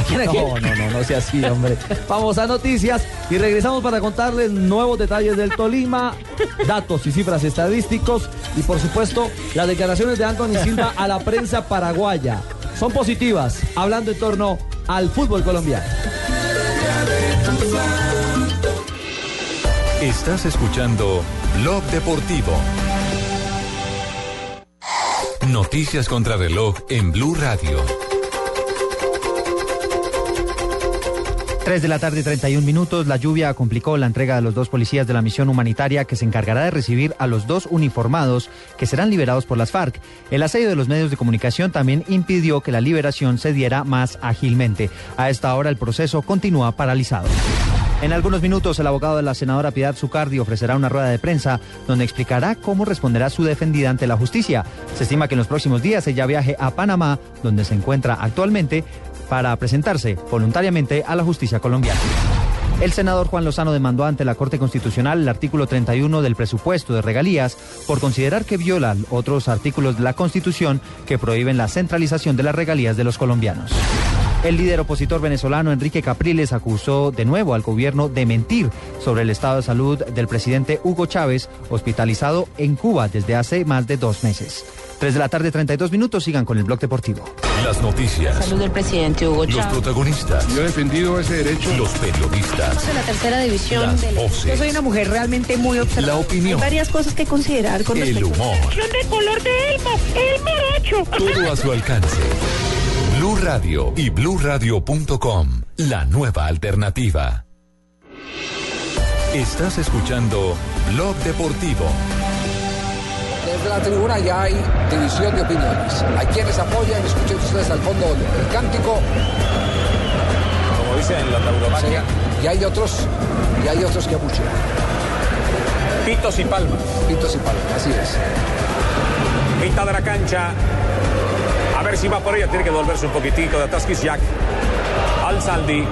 No, no, no, no sea así, hombre. Vamos a noticias y regresamos para contarles nuevos detalles del Tolima, datos y cifras estadísticos y, por supuesto, las declaraciones de Anthony Silva a la prensa paraguaya. Son positivas, hablando en torno al fútbol colombiano. Estás escuchando Blog Deportivo. Noticias contra reloj en Blue Radio. 3 de la tarde, 31 minutos. La lluvia complicó la entrega de los dos policías de la misión humanitaria que se encargará de recibir a los dos uniformados que serán liberados por las FARC. El asedio de los medios de comunicación también impidió que la liberación se diera más ágilmente. A esta hora el proceso continúa paralizado. En algunos minutos, el abogado de la senadora Piedad Zucardi ofrecerá una rueda de prensa donde explicará cómo responderá su defendida ante la justicia. Se estima que en los próximos días ella viaje a Panamá, donde se encuentra actualmente, para presentarse voluntariamente a la justicia colombiana. El senador Juan Lozano demandó ante la Corte Constitucional el artículo 31 del presupuesto de regalías por considerar que viola otros artículos de la Constitución que prohíben la centralización de las regalías de los colombianos. El líder opositor venezolano Enrique Capriles acusó de nuevo al gobierno de mentir sobre el estado de salud del presidente Hugo Chávez, hospitalizado en Cuba desde hace más de dos meses. 3 de la tarde, 32 minutos, sigan con el blog deportivo. Las noticias. Salud del presidente Hugo Los Chávez. protagonistas. Yo he defendido ese derecho. Los periodistas. de la tercera división Las del- voces. Yo soy una mujer realmente muy observadora. La opinión. Hay varias cosas que considerar con El respecto humor. de color de Elmo, el morocho. Todo a su alcance. Blue Radio y bluradio.com. La nueva alternativa. Estás escuchando Blog Deportivo. Desde la tribuna ya hay división de opiniones. Hay quienes apoyan, escuchen ustedes al fondo el cántico. Como dicen la tauromaquia. Y hay otros, y hay otros que abuchean. Pitos y palmas. Pitos y palmas, así es. Mitad de la cancha. A ver si va por ella. Tiene que devolverse un poquitico de Ataskis Jack. Al Saldi.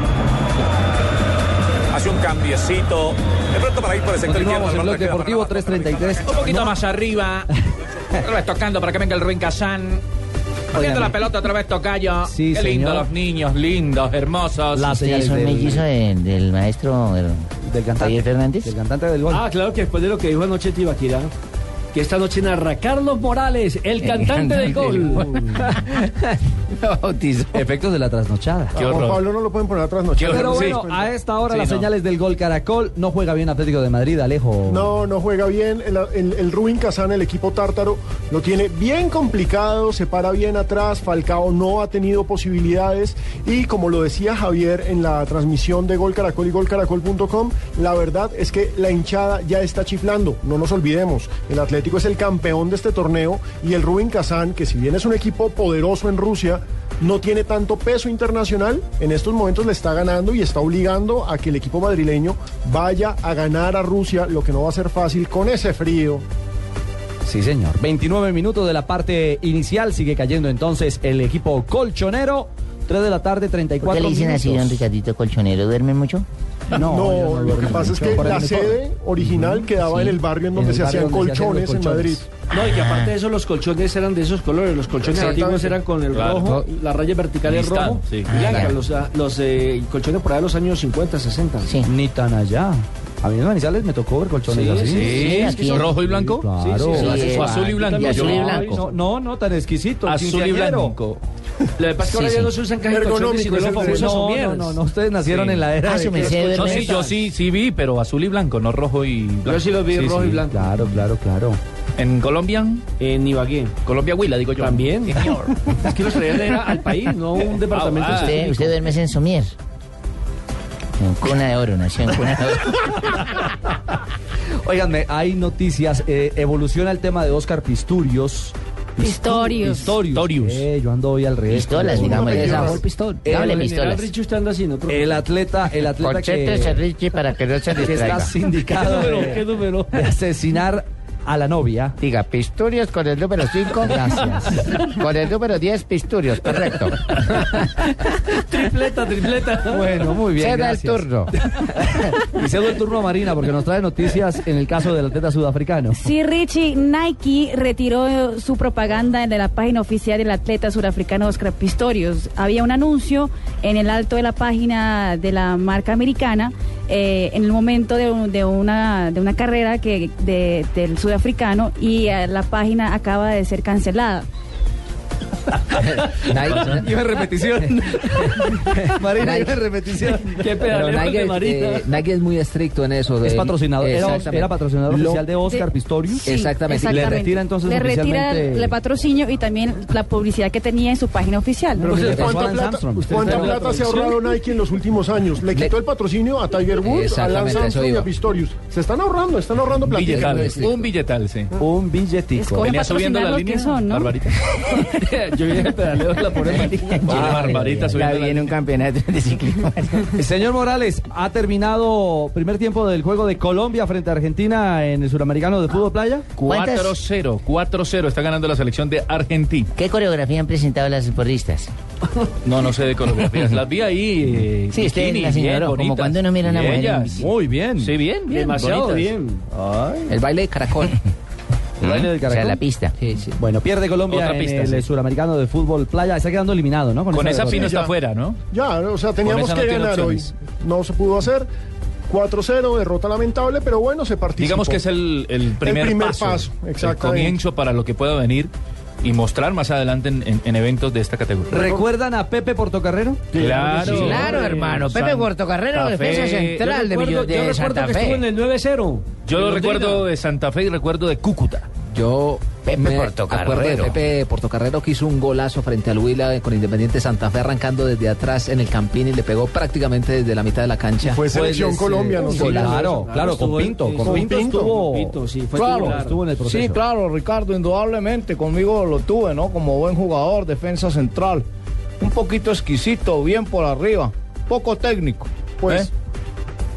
Hace un cambiecito. De pronto para ir por el sector Continuamos izquierdo. en el queda Deportivo 333. Un poquito más arriba. [laughs] Otra vez tocando para que venga el Ruin Kazán. Poniendo la pelota otra vez tocayo. Sí, Qué lindo señor. los niños, lindos, hermosos. Las ¿Ustedes son mellizos de- del maestro del, del cantante, Javier Fernández? Del cantante del gol. Ah, claro que después de lo que dijo anoche Tibaquira, que esta noche narra Carlos Morales, el cantante del gol. [laughs] Efectos de la trasnochada. A Juan Pablo no lo pueden poner atrás noche. Pero bueno, a esta hora las señales del gol Caracol. No juega bien Atlético de Madrid, Alejo. No, no juega bien. El, el, el Rubin Kazán, el equipo tártaro, lo tiene bien complicado, se para bien atrás. Falcao no ha tenido posibilidades. Y como lo decía Javier en la transmisión de Gol Caracol y golcaracol.com, la verdad es que la hinchada ya está chiflando. No nos olvidemos, el Atlético es el campeón de este torneo y el Rubin Kazán, que si bien es un equipo poderoso en Rusia, no tiene tanto peso internacional, en estos momentos le está ganando y está obligando a que el equipo madrileño vaya a ganar a Rusia, lo que no va a ser fácil con ese frío. Sí, señor. 29 minutos de la parte inicial. Sigue cayendo entonces el equipo colchonero. 3 de la tarde, 34 ¿Por qué le dicen minutos. así, don Ricardito Colchonero? ¿Duermen mucho? No, yo lo que pasa es que la sede original quedaba en el barrio en donde se hacían colchones en Madrid. No, y que aparte de eso, los colchones eran de esos colores. Los colchones antiguos eran con el Claro. rojo, la raya vertical es Listado, rojo sí. y blanca. Ah, Los, ah, los eh, colchones por ahí de los años 50, 60. Ni tan allá. A mí en Manizales me tocó ver colchones Sí, así. sí, sí, es que son- ¿Rojo y blanco? Claro. Sí, sí, sí. Azul y blanco. Y azul y blanco. No, no, no tan exquisito. Azul y blanco. Lo que pasa es que ahora ya no se usan casi colchones, sino los famosos no, no, no, no, ustedes nacieron Sí. en la era Ah, de No, sí, yo sí, sí vi, pero azul y blanco, no rojo y blanco. Yo sí los vi rojo y blanco. Claro, claro, claro. ¿En Colombia? En Ibagué. Colombia Huila, digo yo. También. Señor. [laughs] Es que los traían era al país, no un departamento Ah, usted, usted duerme en Somier. En cuna de oro, nació en cuna de oro. [laughs] Óiganme, hay noticias. eh, evoluciona el tema de Oscar Pisturios. Pistorius. Pistorius. Eh, yo ando hoy al revés. Pistolas, fue el El- pistolas. Richie usted anda así, ¿no? El atleta, el atleta Concéntrese, que, Richie, para que no se que está distraiga. sindicado [laughs] ¿Qué número? ¿Qué número? de asesinar a la novia. Diga, Pisturios con el número 5. Gracias. Con el número 10, Pisturios, correcto. tripleta, tripleta. Bueno, muy bien. Se da el gracias. turno. [laughs] Y cedo el turno a Marina porque nos trae noticias en el caso del atleta sudafricano. Sí, Richie, Nike retiró su propaganda de la página oficial del atleta surafricano Oscar Pistorius. Había un anuncio en el alto de la página de la marca americana eh, en el momento de, un- de una, de una carrera que, de- del sudafricano y eh, la página acaba de ser cancelada. Nike- Iba en repetición. [laughs] Marina, Nike- iba en repetición. Qué Nike, de eh, Nike es muy estricto en eso. Es patrocinador, era, Exactamente. era patrocinador Lo- oficial de Oscar de- Pistorius. Sí, Exactamente. Le retira entonces Le retira oficialmente- el patrocinio y también la publicidad que tenía en su página oficial. Pero ¿cuánta plata, cuánta plata se ha ahorrado Nike en los últimos años? Le quitó el patrocinio a Tiger Woods, a Exactamente, Lance Armstrong y a Pistorius. Se están ahorrando, están ahorrando. Billetal, un billetal, sí. Un billetico. Venía subiendo la patrocinar los línea, que son, ¿no? Barbarita. [laughs] Yo vi el pedaleo de la pobre Marina. Barbarita la viene un campeonato de ciclismo. Señor Morales, ha terminado primer tiempo del juego de Colombia frente a Argentina en el Suramericano de Fútbol Playa. ¿Cuántas- 4-0, 4-0 está ganando la selección de Argentina. ¿Qué coreografía han presentado las porristas? No, no sé de coreografías. Las vi ahí. eh, Sí, usted, bikini, la señora, bien como cuando uno mira a una mujer en ellas. Muy bien. Sí, bien, bien. Demasiado bonitas. bien. El baile de caracol. [laughs] El baile del O sea, caracol. la pista. Sí, sí. Bueno, pierde Colombia Otra en pista, el sí. Suramericano de Fútbol Playa. Está quedando eliminado, ¿no? Con esa derrota. fino está Ya. afuera, ¿no? Ya, o sea, teníamos esa no que tiene ganar hoy. No se pudo hacer. 4-0, derrota lamentable, pero bueno, se participó. Digamos que es el, el primer, primer paso, paso, el comienzo para lo que pueda venir y mostrar más adelante en, en- en eventos de esta categoría. ¿Recuerdan a Pepe Portocarrero? Claro, Sí, claro, hermano. Pepe San- Portocarrero, Café. defensa central de, Yo recuerdo, de yo recuerdo Santa que estuvo en el 9-0. Yo lo recuerdo de Santa Fe y recuerdo de Cúcuta. Yo Pepe Portocarrero. Pepe Portocarrero que hizo un golazo frente al Huila con Independiente Santa Fe arrancando desde atrás en el campín y le pegó prácticamente desde la mitad de la cancha. Fue selección Pues, Colombia, no sí, sé. Claro, claro, con Pinto. Con con Pinto Pinto. estuvo. Pinto, sí, fue Claro, titular. estuvo en el proceso. Sí, claro, Ricardo, indudablemente conmigo lo tuve, ¿no? Como buen jugador, defensa central. Un poquito exquisito, bien por arriba, poco técnico. Pues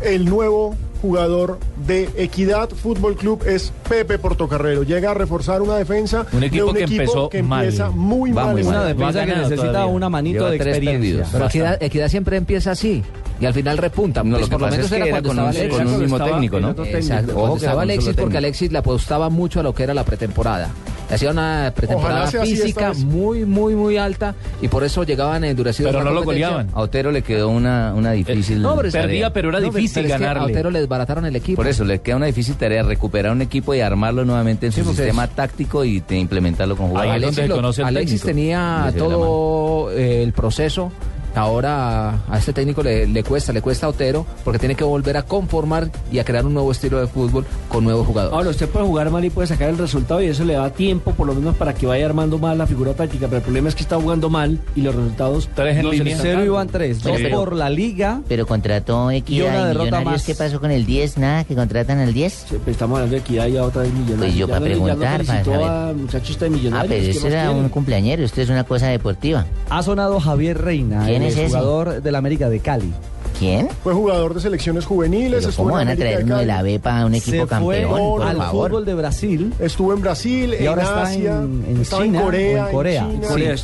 ¿eh? el nuevo jugador de Equidad Fútbol Club es Pepe Portocarrero. Llega a reforzar una defensa Un de equipo un que equipo empezó que mal. empieza muy Va mal. muy Una mal. defensa que necesita todavía. una manito Lleva de tres experiencia. perdidos. Pero Equidad, Equidad siempre empieza así y al final repunta. No, Pues lo que por lo pasa menos es que era con un, estaba con un mismo técnico, ¿no? Exacto, cuando estaba Alexis porque técnico. Alexis le apostaba mucho a lo que era la pretemporada. Hacía una pretemporada física muy, muy, muy alta y por eso llegaban endurecidos. Pero no lo goleaban. A Otero le quedó una, una difícil No, pero tarea. pero era No, difícil pero es que ganarle. a Otero le desbarataron el equipo. Por eso, le queda una difícil tarea recuperar un equipo y armarlo nuevamente en Sí, su sistema táctico y te- implementarlo con jugadores. Alexis, lo- Alexis tenía todo eh, el proceso. Ahora a este técnico le, le cuesta, le cuesta a Otero porque tiene que volver a conformar y a crear un nuevo estilo de fútbol con nuevos jugadores. Ahora, usted puede jugar mal y puede sacar el resultado y eso le da tiempo, por lo menos, para que vaya armando mal la figura táctica. Pero el problema es que está jugando mal y los resultados. Tres no le están Cero dando. iban tres. Dos Pero- por la liga. Pero contrató Y Equidad una y, derrota Millonarios. más. ¿Qué pasó con el 10? ¿Nada? ¿Que contratan al 10? pues, estamos hablando de equidad y a otra vez millonarios. Pues yo Ya para no le- ya no preguntar, para saber. a muchachos de Ah, millonarios. pero ¿qué ese era un cumpleañero. Esto es una cosa deportiva. Ha sonado Javier Reina, ¿Quién el es ese? jugador del América de Cali. ¿Quién? Fue jugador de selecciones juveniles. Pero estuvo ¿Cómo van a traer de uno de Cali. la B para un equipo Se fue campeón? Por al favor. fútbol de Brasil. Estuvo en Brasil, Y en ahora está Asia, en- en estaba China en Corea, en Corea. China. Corea Ha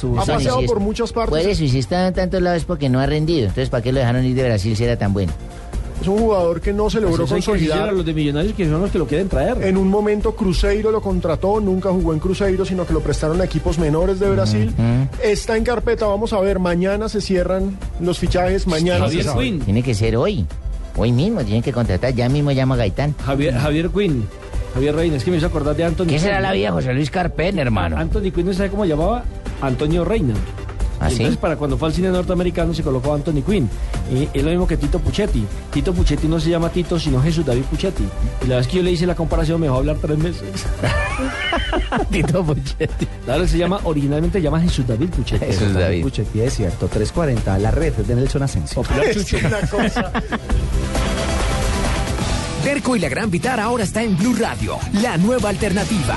es- por muchas partes. Por eso, y si está en tantos lados es porque no ha rendido. Entonces, ¿para qué lo dejaron ir de Brasil si era tan bueno? Es un jugador que no se logró Pues consolidar. a los de millonarios que son los que lo quieren traer. En un momento Cruzeiro lo contrató, nunca jugó en Cruzeiro, sino que lo prestaron a equipos menores de Brasil. Está en carpeta, vamos a ver, mañana se cierran los fichajes, mañana se sabe. Tiene que ser hoy. Hoy mismo tienen que contratar. Ya mismo llama a Gaitán. Javier, Javier Quinn. Javier Reina, es que me hizo acordar de Anthony ¿Qué será Quinn. la vida, José Luis Carpen, hermano? Anthony Quinn, ¿no sabe cómo llamaba? Antonio Reina. ¿Ah, Entonces, sí? para cuando fue al cine norteamericano se colocó Anthony Quinn. Y es lo mismo que Tito Puchetti. Tito Puchetti no se llama Tito, sino Jesús David Puchetti. Y la vez que yo le hice la comparación me dejó hablar tres meses. [laughs] Tito Puchetti. Claro, se llama, originalmente se llama Jesús David Puchetti. Jesús David. Puchetti, es cierto. 340, la red de Nelson Asensio. Terco y la Gran Vitar ahora está en Blue Radio, la nueva alternativa.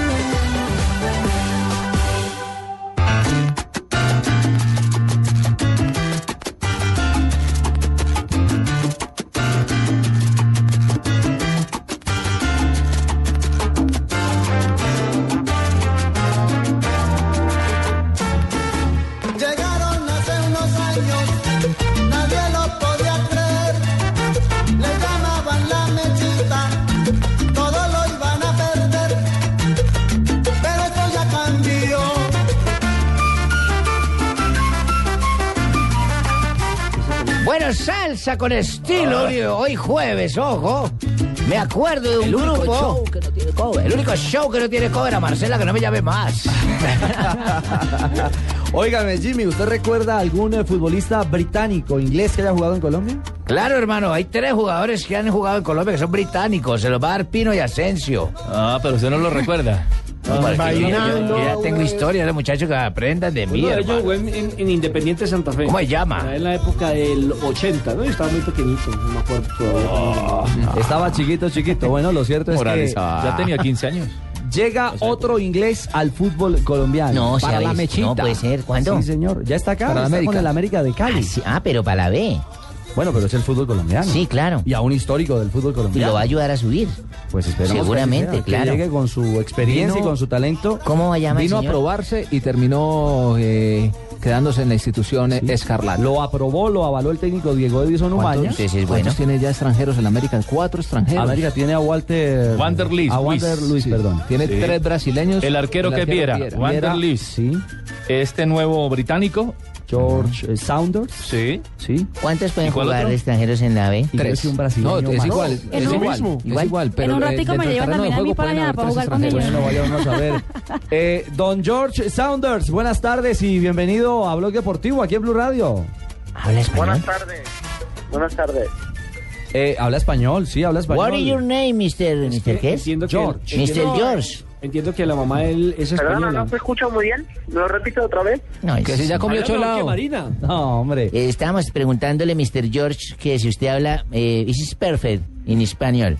Salsa con estilo, hoy- hoy jueves, ojo. Me acuerdo de un El único grupo. show que no tiene cover. El único show que no tiene cover a Marcela, que no me llame más. [laughs] Óigame, Jimmy, ¿usted recuerda algún eh, futbolista británico, inglés que haya jugado en Colombia? Claro, hermano, hay tres jugadores que han jugado en Colombia que son británicos. Se los va a dar Pino y Asensio. Ah, pero usted no lo recuerda. No, yo- yo- ya tengo historia de muchachos que aprendan de mí, Uno de ellos jugó en, en- en Independiente Santa Fe. ¿Cómo se llama? Era En la época del 80, ¿no? Yo estaba muy pequeñito, no me acuerdo todavía. Estaba chiquito, chiquito. Bueno, lo cierto es Morales, que ya tenía 15 años. llega otro inglés al fútbol colombiano. No, para ¿sabes? la mechita. No puede ser. ¿Cuándo? Sí, señor. Ya está acá. Para está América. con el América de Cali. Ah, sí, ah, pero para la B. Bueno, pero es el fútbol colombiano. Sí, claro. Y a un histórico del fútbol Y colombiano. lo va a ayudar a subir. Pues que así Seguramente, sea, que claro. llegue con su experiencia Vino- y con su talento. ¿Cómo va a llamar el Vino a probarse y terminó eh, quedándose en la institución eh, escarlata. Lo aprobó, lo avaló el técnico Diego Edison Umaña. Entonces es bueno. ¿Cuántos tiene ya extranjeros en América? Cuatro extranjeros. América tiene a Walter. Wander Luis, A Wander Luis. Luis, Sí. perdón. Tiene Sí. tres brasileños. El arquero que Viera. Wander Luis. Sí. Este nuevo británico. George eh, Saunders. Sí. Sí. ¿Cuántos pueden ¿Y jugar otro? extranjeros en la B? Y Tres. que un brasileño No, es igual. En Es igual. Igual. Es igual. Pero en un ratico me llevan también a mí para allá, para jugar con ellos. Bueno, vaya uno a ver. [laughs] Eh, don George Saunders, buenas tardes y bienvenido a Blog Deportivo aquí en Blue Radio. ¿Habla español? Buenas tardes. Buenas tardes. Eh, habla español, sí, habla español. What is your name, Mr. Mr. ¿Qué George. Mr. George. Entiendo que la mamá de él es Perdona, española. no se escucha muy bien. ¿Me lo repito otra vez? No, Que si ya comió Háblame, ¿qué, cholao. Marina? No, hombre. Eh, estábamos preguntándole, Mr. George, que si usted habla, eh, this is perfect in español.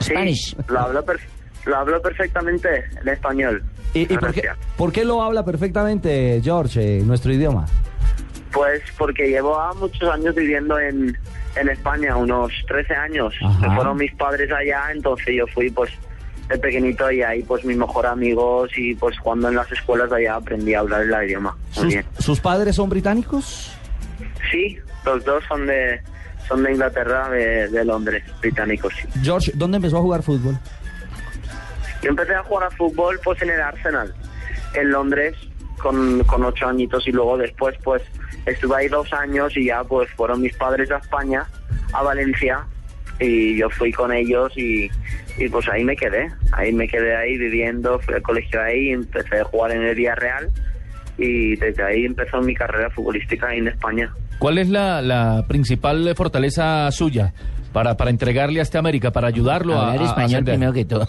Spanish. Sí, lo hablo, per- lo hablo perfectamente en español. ¿Y, y por, qué, por qué lo habla perfectamente, George, eh, nuestro idioma? Pues porque llevo a muchos años viviendo en, en España, unos 13 años. Ajá. Me fueron mis padres allá, entonces yo fui pues de pequeñito y ahí pues mis mejores amigos y pues cuando en las escuelas de allá aprendí a hablar el idioma. Muy ¿Sus, bien. sus padres son británicos? Sí, los dos son de son de Inglaterra, de, de Londres, británicos. sí. George, ¿dónde empezó a jugar fútbol? Yo empecé a jugar a fútbol pues en el Arsenal, en Londres, con, con ocho añitos y luego después pues estuve ahí dos años y ya pues fueron mis padres a España, a Valencia, y yo fui con ellos y, y pues ahí me quedé, ahí me quedé ahí viviendo, fui al colegio ahí, empecé a jugar en el Villarreal y desde ahí empezó mi carrera futbolística ahí en España. ¿Cuál es la, la principal fortaleza suya para, para entregarle a este América, para ayudarlo a, Hablar a español ascender? primero que todo.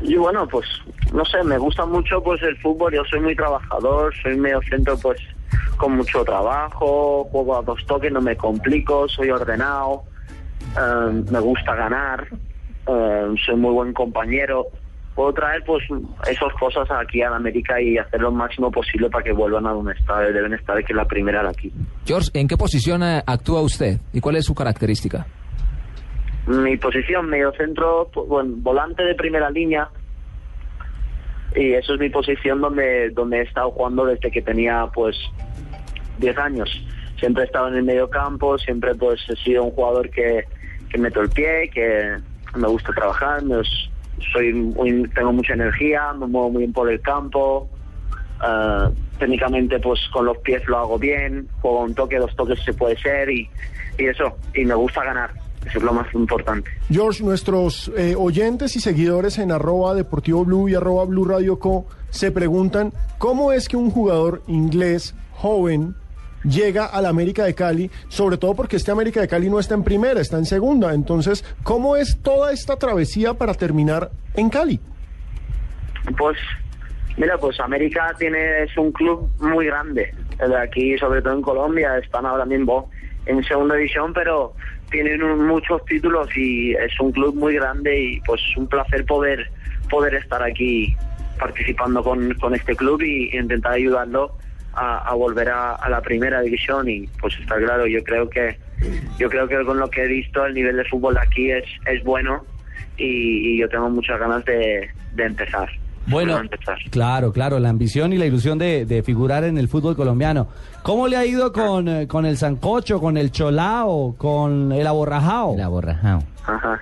Y bueno, pues no sé, me gusta mucho pues el fútbol, yo soy muy trabajador, soy medio centro pues con mucho trabajo, juego a dos toques, no me complico, soy ordenado, eh, me gusta ganar, eh, soy muy buen compañero. Puedo traer pues esas cosas aquí a América y hacer lo máximo posible para que vuelvan a donde está, deben estar, que es la primera de aquí. George, ¿en qué posición eh, actúa usted y cuál es su característica? Mi posición, medio centro, pues, bueno, volante de primera línea. Y eso es mi posición donde, donde he estado jugando desde que tenía pues 10 años. Siempre he estado en el medio campo, siempre pues he sido un jugador que, que meto el pie, que me gusta trabajar, me- soy muy- tengo mucha energía, me muevo muy bien por el campo. ah, técnicamente pues con los pies lo hago bien, juego un toque, dos toques se puede ser y, y eso, y me gusta ganar, eso es lo más importante. George, nuestros eh, oyentes y seguidores en arroba Deportivo Blue y arroba Blue Radio Co se preguntan cómo es que un jugador inglés joven llega a la América de Cali, sobre todo porque este América de Cali no está en primera, está en segunda. Entonces, ¿cómo es toda esta travesía para terminar en Cali? Pues, mira, pues América tiene es un club muy grande. Aquí, sobre todo en Colombia, están ahora mismo en segunda división, pero tienen un- muchos títulos y es un club muy grande y pues es un placer poder poder estar aquí participando con, con este club y intentar ayudarlo a, a volver a, a la primera división y pues está claro yo creo que yo creo que con lo que he visto el nivel de fútbol aquí es es bueno y, y yo tengo muchas ganas de, de empezar Bueno, claro, claro, la ambición y la ilusión de, de figurar en el fútbol colombiano. ¿Cómo le ha ido con, eh, con el sancocho, con el cholao, con el aborrajao? El aborrajao. Ajá.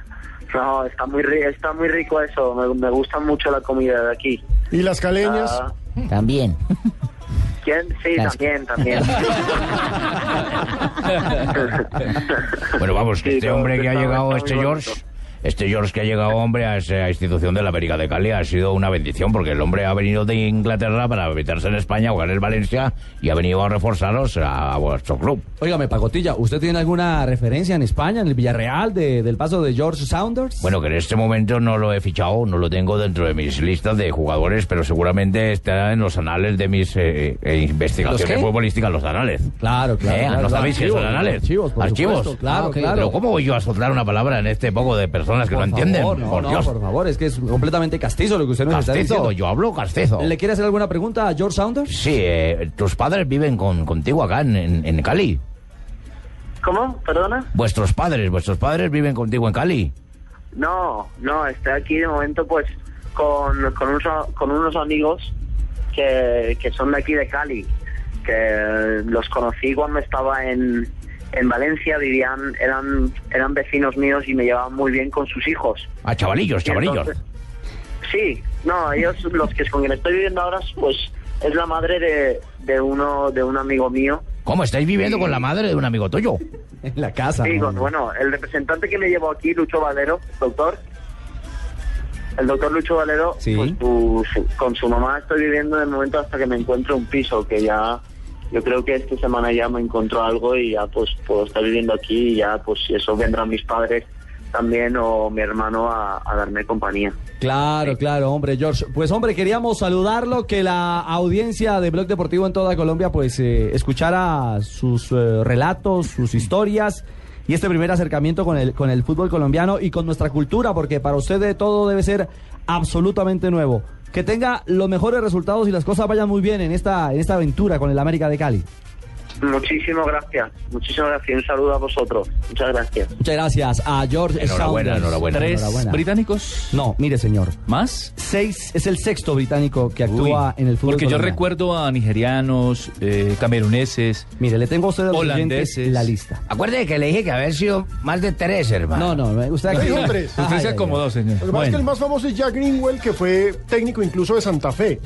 No, está muy, ri- está muy rico eso. Me, me gusta mucho la comida de aquí. ¿Y las caleñas? Ah, También. [laughs] ¿Quién? Sí, Las- también, también. [laughs] [laughs] Bueno, vamos, que Sí, este no, hombre que ha está- llegado, está este muy George, bonito. Este George que ha llegado, hombre, a esa institución de la América de Cali ha sido una bendición, porque el hombre ha venido de Inglaterra para meterse en España, jugar en Valencia, y ha venido a reforzaros a, a vuestro club. Óigame, Pacotilla, ¿usted tiene alguna referencia en España, en el Villarreal, de- del paso de George Saunders? Bueno, que en este momento no lo he fichado, no lo tengo dentro de mis listas de jugadores, pero seguramente estará en los anales de mis eh, eh, investigaciones qué? futbolísticas, los anales. Claro, claro, ¿Eh? claro, ¿No claro. sabéis qué son Archivos, anales? archivos, por supuesto, claro, Ah, ok. claro. Pero ¿cómo voy yo a soltar una palabra en este poco de personas que Por no entienden? no, por no, Dios. por favor, es que es completamente castizo lo que usted nos está Castizo, diciendo. yo hablo castizo. ¿Le quiere hacer alguna pregunta a George Saunders? Sí, eh, tus padres viven con, contigo acá en, en- en Cali. ¿Cómo? ¿Perdona? Vuestros padres, vuestros padres viven contigo en Cali. No, no, estoy aquí de momento pues con, con, unos, con unos amigos que, que son de aquí de Cali, que los conocí cuando estaba en, en Valencia, vivían, eran, eran vecinos míos y me llevaban muy bien con sus hijos. Ah, chavalillos, chavalillos. entonces- sí, no, ellos, los que con quien estoy viviendo ahora, pues es la madre de, de uno de un amigo mío. ¿Cómo estáis viviendo con la madre de un amigo tuyo? [laughs] En la casa. Sí, bueno, el representante que me llevó aquí, Lucho Valero, doctor. El doctor Lucho Valero, Sí. pues su- su- con su mamá estoy viviendo de momento hasta que me encuentre un piso, que ya, yo creo que esta semana ya me encontró algo y ya pues puedo estar viviendo aquí y ya pues si eso vendrán mis padres también o mi hermano a, darme compañía. Claro, claro, hombre, George. Pues, hombre, queríamos saludarlo, que la audiencia de Blog Deportivo en toda Colombia, pues, eh, escuchara sus eh, relatos, sus historias y este primer acercamiento con el, con el fútbol colombiano y con nuestra cultura, porque para usted de todo debe ser absolutamente nuevo. Que tenga los mejores resultados y las cosas vayan muy bien en esta, en esta aventura con el América de Cali. Muchísimas gracias, muchísimas gracias. y Un saludo a vosotros. Muchas gracias. Muchas gracias a George Enhorabuena, Saunders. enhorabuena. ¿Tres Enhorabuena. británicos? No, mire, señor. ¿Más? Seis es el sexto británico que actúa Uy, en el fútbol. Porque yo recuerdo a nigerianos, eh, cameruneses. Mire, le tengo a usted a los Holandeses. la lista. Acuérdate que le dije que había sido más de tres, hermano. No, no, usted aquí. Tres. Usted Ay, se ay, acomodó, señor. Lo que pasa es que el más famoso es Jack Greenwell, que fue técnico incluso de Santa Fe.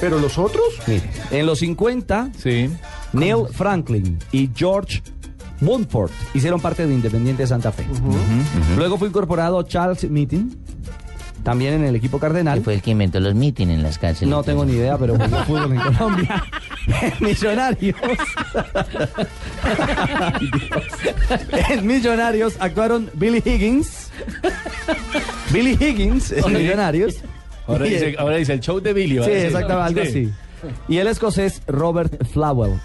Pero los otros, Mire, en los 50, Sí. Neil Franklin y George Mumford hicieron parte de Independiente de Santa Fe. Luego fue incorporado Charles Meeting, también en el equipo cardenal. Que fue el que inventó los mítines en las cárceles. No tengo ni idea, pero jugó [laughs] fútbol en Colombia. [laughs] Millonarios. [laughs] En Millonarios actuaron Billy Higgins. Billy Higgins en. Millonarios. Ahora dice, el- ahora dice el show de Billy. Sí, exactamente, algo Sí. así. Y el escocés Robert Flowell.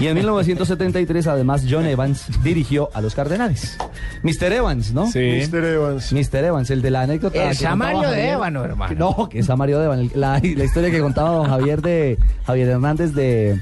Y en 1973, además, John Evans dirigió a los Cardenales. Mr. Evans, ¿no? Sí. Mr. Evans. Mr. Evans, el de la anécdota. El Samario de Ébano, hermano. No, que es Samario de Ébano. La, la historia que contaba don Javier de Javier Hernández de,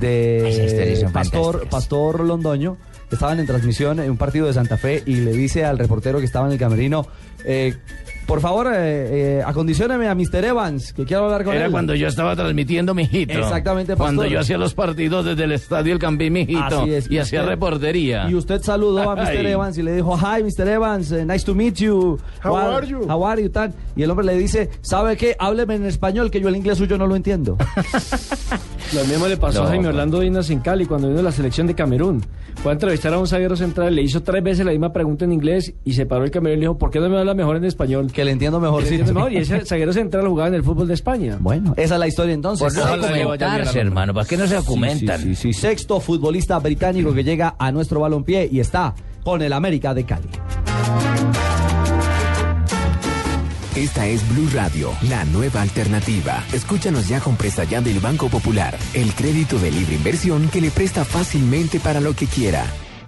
de son Pastor. Pastor Londoño. Estaban en transmisión en un partido de Santa Fe y le dice al reportero que estaba en el camerino, eh, por favor, eh, eh, acondicióneme a Mr. Evans, que quiero hablar con Era él. cuando yo estaba transmitiendo, mijito. Exactamente, Cuando pastor. yo hacía los partidos desde el estadio El Campín, mijito. Así es. Y hacía reportería. Y usted saludó a Mr. Ay. Evans y le dijo, hi, Mr. Evans, eh, nice to meet you. How What- are you? How are you, tal. Y el hombre le dice, ¿sabe qué? Hábleme en español, que yo el inglés suyo no lo entiendo. [laughs] Lo mismo le pasó No, a Jaime no. Orlando Dinas en Cali cuando vino a la selección de Camerún. Fue a entrevistar a un zaguero central, le hizo tres veces la misma pregunta en inglés y se paró el Camerún y le dijo, ¿por qué no me habla mejor en español? Que le entiendo mejor. Le sí. entiendo mejor. Y ese zaguero central jugaba en el fútbol de España. Bueno, esa es la historia entonces. Por no vaya bien documentarse, hermano. ¿Para qué no se documentan? Sí, sí, sí. Sexto futbolista británico que llega a nuestro balompié y está con el América de Cali. Esta es Blue Radio, la nueva alternativa. Escúchanos ya con presta ya del Banco Popular, el crédito de libre inversión que le presta fácilmente para lo que quiera.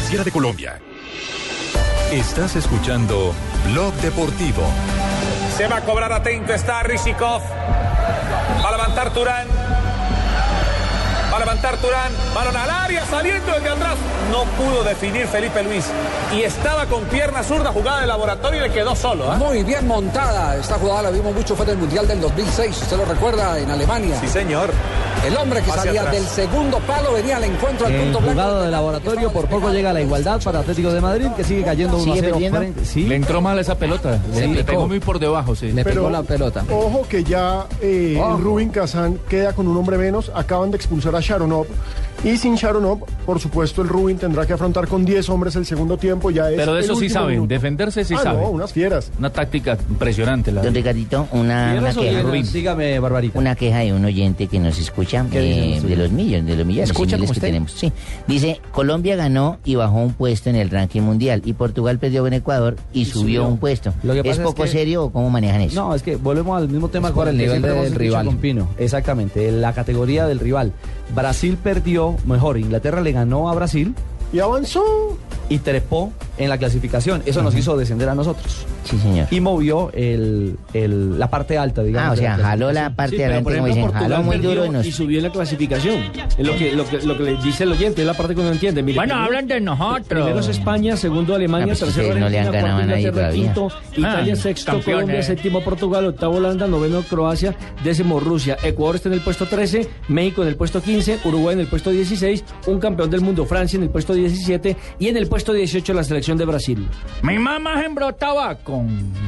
Superfinanciera de Colombia. Estás escuchando Blog Deportivo. Se va a cobrar atento, está Rishikov. Va a levantar Turán. Va a levantar Turán. Balón al área, saliendo desde atrás. No pudo definir Felipe Luis. Y estaba con pierna zurda, jugada de laboratorio y le quedó solo. ¿ah? Muy bien montada. Esta jugada la vimos mucho, fue en el Mundial del 2006. ¿Usted lo recuerda? En Alemania. Sí, señor. El hombre que salía atrás. del segundo palo venía al encuentro al punto blanco. jugada de laboratorio, por poco llega la igualdad para Atlético de Madrid, que sigue cayendo 1 a ¿Sigue 0 perdiendo? frente- Sí. Le entró mal esa pelota. Sí, Le, pegó muy por debajo, sí. Le Pero- pegó la pelota. ojo que ya eh, Rubin Kazan queda con un hombre menos. Acaban de expulsar a Sharonov. Y sin Sharonov, por supuesto, el Rubin tendrá que afrontar con 10 hombres el segundo tiempo. Ya es Pero de eso sí saben. minuto. Defenderse sí Ah, saben. no, unas fieras. Una táctica impresionante. La Don Ricardito, una, una ¿Tienes o queja. tienes? Dígame, Barbarita. Una queja de un oyente que nos escucha ¿Qué dicen eh, de los millones, de los millones y miles miles que tenemos. Sí. Dice, Colombia ganó y bajó un puesto en el ranking mundial y Portugal perdió con Ecuador y, subió, subió. un puesto. Lo que ¿Es pasa es poco que- serio o cómo manejan eso? No, es que volvemos al mismo tema Es con el nivel del rival. Exactamente, la categoría del rival. Brasil perdió, mejor, Inglaterra le ganó a Brasil Y avanzó. y trepó en la clasificación. Eso nos hizo descender a nosotros. Sí, señor. Y movió el, el- la parte alta, digamos. Ah, o la sea, jaló la parte Sí, como dicen, jaló Portugal muy duro y nos... y subió en la clasificación. Es lo que, lo que, lo que le dice el oyente, es la parte que uno entiende. Mire, Bueno, primero- hablan de nosotros. Primero es España, segundo Alemania, Ah, pues tercero ustedes no le han Argentina, ganado a cuarto nadie Inglaterra, todavía. quinto Italia, Ah, sexto campeones. Colombia, séptimo Portugal, octavo Holanda, noveno Croacia, décimo Rusia. Ecuador está en el puesto 13, México en el puesto 15, Uruguay en el puesto 16, un campeón del mundo Francia en el puesto 17 y en el puesto 18 la selección selección de Brasil. Mi mamá sembró tabaco.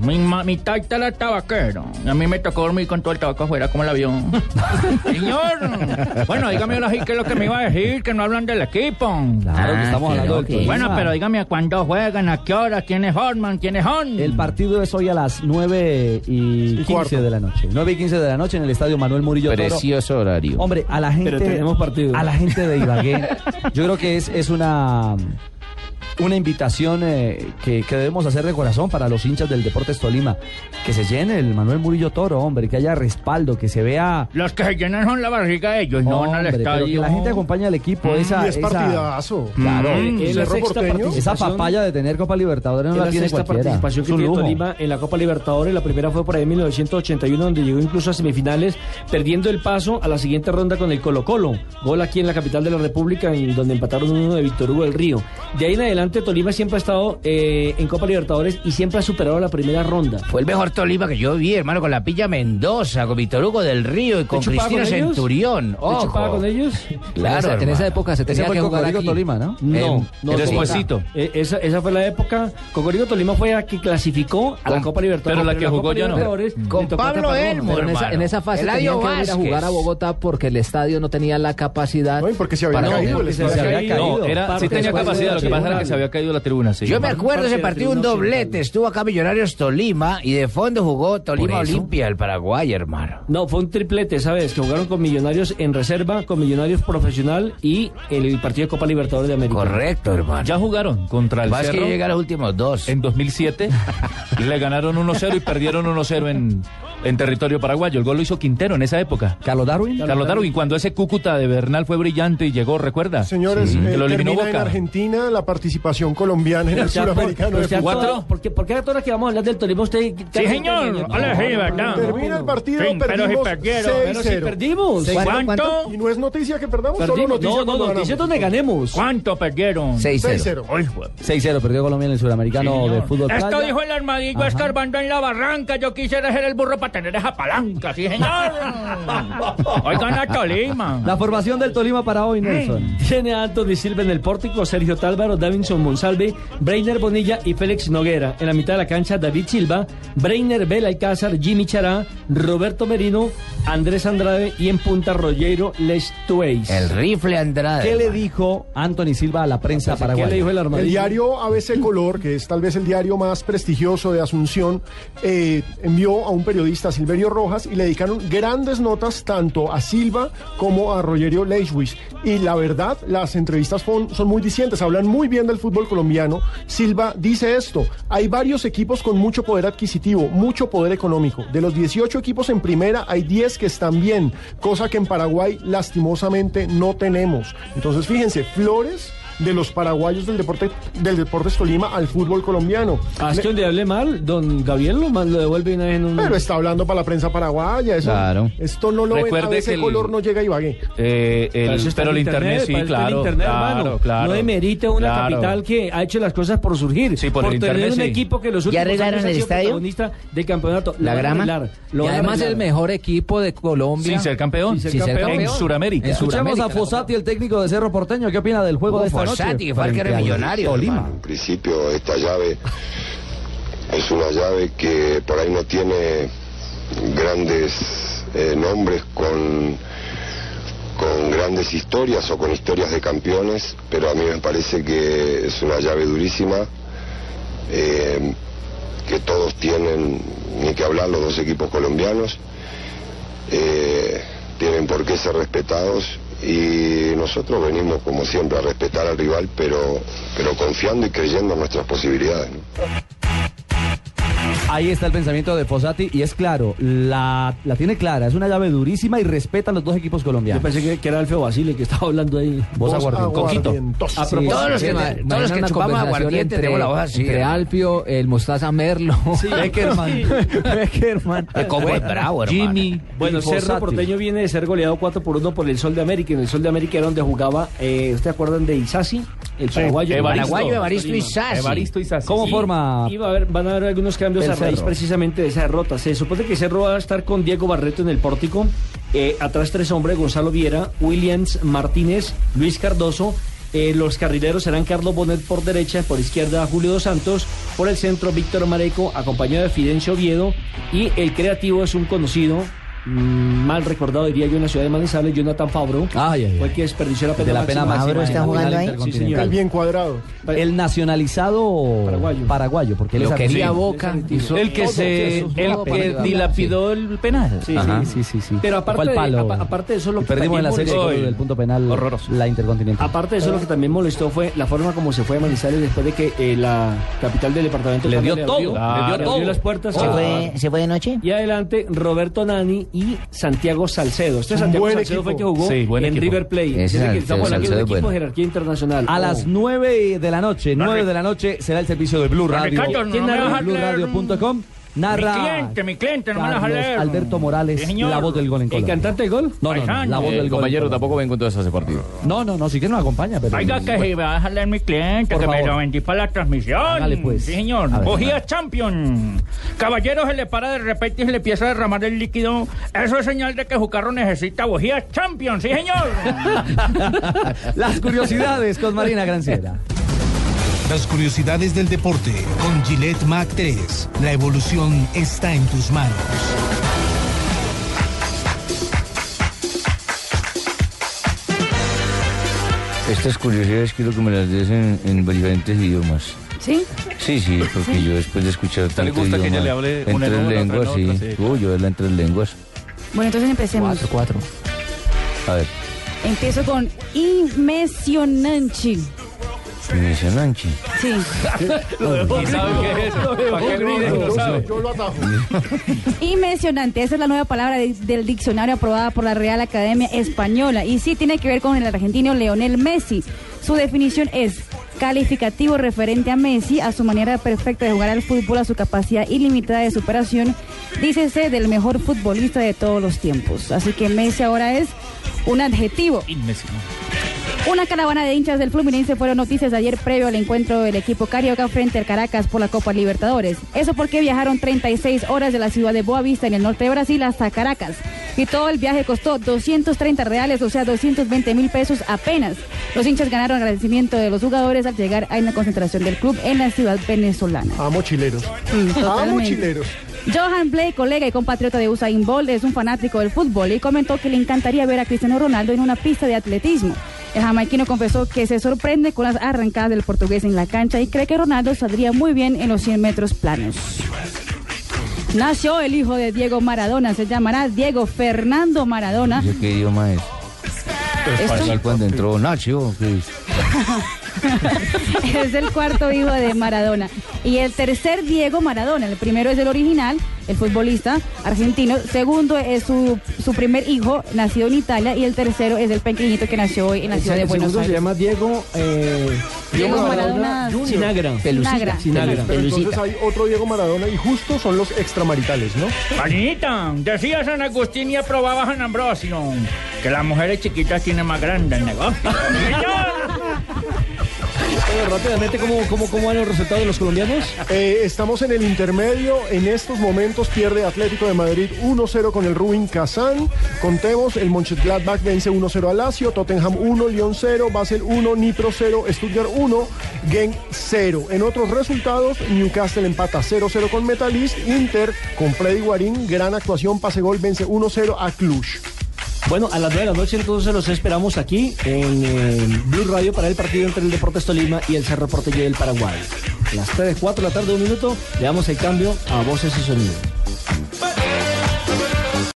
Mi, ma, mi taita era tabaquero. Y a mí me tocó dormir con todo el tabaco afuera como el avión. [laughs] Señor. Bueno, dígame ahora sí qué es lo que me iba a decir, que no hablan del equipo. Claro, que estamos hablando del Tolima. Bueno, pero dígame a cuándo juegan, a qué hora, quiénes forman, quiénes son. El partido es hoy a las 9 y 15 cuarto. de la noche. 9 y 15 de la noche en el estadio Manuel Murillo Toro. Precioso horario. Hombre, a la gente. Pero tenemos partido. A la gente de Ibagué. yo creo que es, es una. Una invitación eh, que, que debemos hacer de corazón para los hinchas del Deportes Tolima. Que se llene el Manuel Murillo Toro, hombre, que haya respaldo, que se vea. Los que se llenan son la barriga de ellos, no van al Hombre, pero que estadio. la gente acompañe al equipo. Mm, esa, y es esa- partidazo. Claro, Mm, es la esa papaya de tener Copa Libertadores no la, la tiene sexta cualquiera. participación que tiene. Tolima en la Copa Libertadores. La primera fue por ahí en 1981, donde llegó incluso a semifinales, perdiendo el paso a la siguiente ronda con el Colo Colo. Gol aquí en la capital de la República, en donde empataron uno de Víctor Hugo del Río. De ahí en adelante, Tolima siempre ha estado eh, en Copa Libertadores y siempre ha superado la primera ronda. Fue el mejor Tolima que yo vi, hermano, con la Pilla Mendoza, con Víctor Hugo del Río y con ¿Te Cristina? Centurión. ¿Te Ojo. chupaba con ellos? Claro, en, esa, en hermano. esa época se tenía fue que el jugar aquí. Tolima, ¿no? No, no, despuésito. Eh, esa, esa fue la época. Cocorico Tolima fue la que clasificó a la Copa Libertadores. pero la que jugó ya no. Con Pablo. Elmo, en esa, hermano. en esa fase Eladio tenían que venir a jugar a Bogotá porque el estadio no tenía la capacidad. No, porque se había caído No, sí tenía capacidad, que pasa era que se había caído la tribuna, sí. Yo me acuerdo ese partido, un doblete. Estuvo acá Millonarios Tolima y de fondo jugó Tolima. Olimpia, el Paraguay, hermano. No, fue un triplete, ¿sabes? Que jugaron con Millonarios en reserva, con Millonarios profesional y el partido de Copa Libertadores de América. Correcto, hermano. Ya jugaron contra el Más que Cerro llega a los últimos dos. en 2007. [laughs] le ganaron 1-0 y perdieron 1-0 en, en territorio paraguayo. El gol lo hizo Quintero en esa época. Carlos Darwin. Carlos Darwin, cuando ese Cúcuta de Bernal fue brillante y llegó, ¿recuerda? Señores, Sí. eh, que lo eliminó termina en Boca. Argentina la participación colombiana en el Ya, por- suramericano de ya fútbol. toda- ¿Cuatro? ¿Por qué, por qué a todas las que vamos a hablar del Tolima usted... Sí, señor. Hola, sí, ¿verdad? Termina el partido, Sí, pero si perdimos perdieron, Pero si 6-0. perdimos. ¿Cuánto? Y no es noticia que perdamos, solo Perdimos. noticia No, no, ganamos. donde ganemos. ¿Cuánto perdieron? 6-0. Ay, jue- 6-0 perdió Colombia en el Suramericano Sí, de fútbol. Esto playa. dijo el armadillo escarbando en la barranca. Yo quisiera ser el burro para tener esa palanca, sí, señor. [laughs] Oigan a Tolima. La formación del Tolima para hoy, Nelson. Tiene a Anthony Silva en el pórtico, Sergio Tálvaro, Davinson Monsalve, Breiner Bonilla y Félix Noguera. En la mitad de la cancha, David Silva, Breiner Belalcázar, Jimmy Chará, Roberto Merino, Andrés Andrade y en punta Rogero Lestueis. El rifle Andrade. ¿Qué le dijo Anthony Silva a la prensa ¿Qué paraguaya? le dijo el El armadillo? diario ABC Color, que es tal vez el diario más prestigioso de Asunción, eh, envió a un periodista, Silverio Rojas, y le dedicaron grandes notas tanto a Silva como a Rogerio Leishwitz. Y la verdad, las entrevistas son, son muy discientes, hablan muy bien del fútbol colombiano. Silva dice esto, hay varios equipos con mucho poder adquisitivo, mucho poder económico. De los 18 equipos en primera, hay 10 que están bien, cosa que en Paraguay lastimosamente no tenemos. Entonces, fíjense, Flores de los paraguayos del deporte del Deportes Tolima al fútbol colombiano. Haz que donde hable mal, don Gabriel lo, lo devuelve una vez en un... Pero está hablando para la prensa paraguaya, eso. Claro. Esto no lo ven, a Recuerde veces que el- color no llega a Ibagué. Eh, el- Para eso está pero el internet, sí, claro. internet, claro, hermano. claro. No demerite una Claro. capital que ha hecho las cosas por surgir. Sí, por el tener internet, un sí. equipo que los ¿Ya últimos arreglaron años ha el sido estadio? protagonista del campeonato. ¿La a grama? arreglar, lo Y a además el mejor equipo de Colombia. Sin ser campeón. Sin ser campeón. En Sudamérica. En Escuchemos a Fossati, el técnico de Cerro Porteño. ¿Qué opina del juego de esta Fossati, que fue al millonario, Tolima. hermano. En principio esta llave es una llave que por ahí no tiene grandes eh, nombres con, con grandes historias o con historias de campeones, pero a mí me parece que es una llave durísima, eh, que todos tienen, ni que hablar los dos equipos colombianos, eh, tienen por qué ser respetados y nosotros venimos como siempre a respetar al rival, pero, pero confiando y creyendo en nuestras posibilidades. Ahí está el pensamiento de Fossati y es claro, la, la tiene clara, es una llave durísima y respeta a los dos equipos Yo colombianos. pensé que, que era Alfeo Basile que estaba hablando ahí. Vos aguardiente. Coquito. aguardientoso. A propósito, Todos los que, Sí, todos los que chupamos aguardiente entre, tenemos la voz así. entre. Alfio, el Mostaza Merlo. [laughs] Beckerman. Beckerman. El combo es bravo, hermano. Jimmy. Bueno, Cerro. Porteño viene de ser goleado 4 por 1 por el Sol de América. En el Sol de América era donde jugaba, eh, ¿ustedes acuerdan de Isasi? El paraguayo. Evaristo. Paraguayo Evaristo Tolima. Isasi. Evaristo Isasi. ¿Cómo forma? y va a haber- van a haber algunos cambios a Cerro. precisamente de esa derrota. Se supone que Cerro va a estar con Diego Barreto en el pórtico. eh, atrás tres hombres, Gonzalo Viera, Williams Martínez, Luis Cardoso Eh, los carrileros serán Carlos Bonet por derecha, por izquierda Julio Dos Santos, por el centro Víctor Mareco, acompañado de Fidencio Oviedo, y el creativo es un conocido, mal recordado diría yo en la ciudad de Manizales, Jonathan Fabro, Ay, ay, fue ay. el que desperdició la pena De la pena máxima. final final intercontinental. Sí, señor. Bien cuadrado. El nacionalizado paraguayo, porque él Lo es quería argentino. Boca. Hizo- El que se, el que dilapidó el penal. Sí, Ajá. sí, sí, sí, sí. Pero aparte de, palo. aparte de eso, lo que perdimos en la también serie molestó- del punto penal la intercontinental. Aparte de eso, lo que también molestó fue la forma como se fue a Manizales después de que eh, la capital del departamento Le dio todo, le dio abrió todo. las puertas. ¿Se a- fue, ¿Se fue de noche? Y adelante, Roberto Nani y Santiago Salcedo. Este Santiago buen Salcedo fue el que jugó Sí, buen en equipo. River Plate. Ese Dice que estamos hablando de un Salcedo es equipo de jerarquía internacional. A Oh. las 9 de la noche, 9 de la noche será el servicio de Blue Radio. Ricardo, no ¿Quién me narra? Narra Mi cliente, mi cliente, no me la vas a Carlos leer. Alberto Morales, Sí, señor. la voz del gol en ¿El Colombia. cantante del gol? No, no, no, la voz Eh, del gol. compañero, tampoco vengo entonces a ese partido. No, no, no, sí que nos acompaña, pero... Oiga, que si me vas a leer mi cliente, Por que me favor. lo vendí para la transmisión. Hágale, pues. Sí, señor. A ver. Bujía Champion. Caballero se le para de repente y se le empieza a derramar el líquido. Eso es señal de que su carro necesita bujía Champion. Sí, señor. [laughs] Las curiosidades con Marina Granciera. Las curiosidades del deporte con Gillette Mac 3. La evolución está en tus manos. Estas curiosidades quiero que me las des en, en diferentes idiomas. ¿Sí? Sí, sí, porque yo después de escuchar usted le tanto gusta que ella le hable en una tres una, otra en lenguas, sí. otra, sí, Uy, yo hablo en tres lenguas. Bueno, entonces empecemos. cuatro. A ver, Empiezo con impresionante. Impresionante. Sí. [laughs] ¿Y sabe qué es eso? ¿Para qué brinde? No sabe. Yo lo atajo. [laughs] Impresionante, esa es la nueva palabra de- del diccionario aprobada por la Real Academia Española y sí tiene que ver con el argentino Leonel Messi. Su definición es calificativo referente a Messi, a su manera perfecta de jugar al fútbol, a su capacidad ilimitada de superación, dícese del mejor futbolista de todos los tiempos. Así que Messi ahora es un adjetivo. Una caravana de hinchas del Fluminense fueron noticias ayer previo al encuentro del equipo carioca frente al Caracas por la Copa Libertadores. Eso porque viajaron 36 horas de la ciudad de Boavista en el norte de Brasil hasta Caracas. Y todo el viaje costó 230 reales, o sea, 220 mil pesos apenas. Los hinchas ganaron agradecimiento de los jugadores al llegar a una concentración del club en la ciudad venezolana. Amo chileros. Amo totalmente. chileros. Johan Blake, colega y compatriota de Usain Bolt, es un fanático del fútbol y comentó que le encantaría ver a Cristiano Ronaldo en una pista de atletismo. El jamaiquino confesó que se sorprende con las arrancadas del portugués en la cancha y cree que Ronaldo saldría muy bien en los 100 metros planos. Nació el hijo de Diego Maradona, se llamará Diego Fernando Maradona. ¿Ese qué idioma es? Español cuando entró Nacho, ¿qué [laughs] es? el cuarto hijo de Maradona. Y el tercer Diego Maradona. El primero es el original, el futbolista argentino. Segundo es su, su primer hijo, nacido en Italia. Y el tercero es el pequeñito que nació hoy en la ciudad de el Buenos segundo se Aires. llama Diego... eh, Diego Maradona Junior. Sinagra. Sinagra. Sinagra. Pero entonces hay otro Diego Maradona y justo son los extramaritales, ¿no? Panita, decía San Agustín y aprobaba San Ambrosio que las mujeres chiquitas tienen más grande el negocio. [laughs] Bueno, rápidamente, ¿cómo, cómo, ¿cómo van los resultados de los colombianos? Eh, estamos en el intermedio. En estos momentos pierde Atlético de Madrid 1-0 con el Rubin Kazán. Contemos, el Mönchengladbach vence 1-0 al Lazio, Tottenham 1, Lyon 0, Basel 1, Nitro 0, Stuttgart 1, Genk 0. En otros resultados, Newcastle empata 0-0 con Metalist, Inter con Freddy Guarín, gran actuación, pase gol, vence 1-0 a Cluj. Bueno, a las 9 de la noche entonces los esperamos aquí en eh, Blue Radio para el partido entre el Deportes Tolima y el Cerro Porteño del Paraguay. Las 3, 4 de la tarde, un minuto, le damos el cambio a Voces y Sonidos.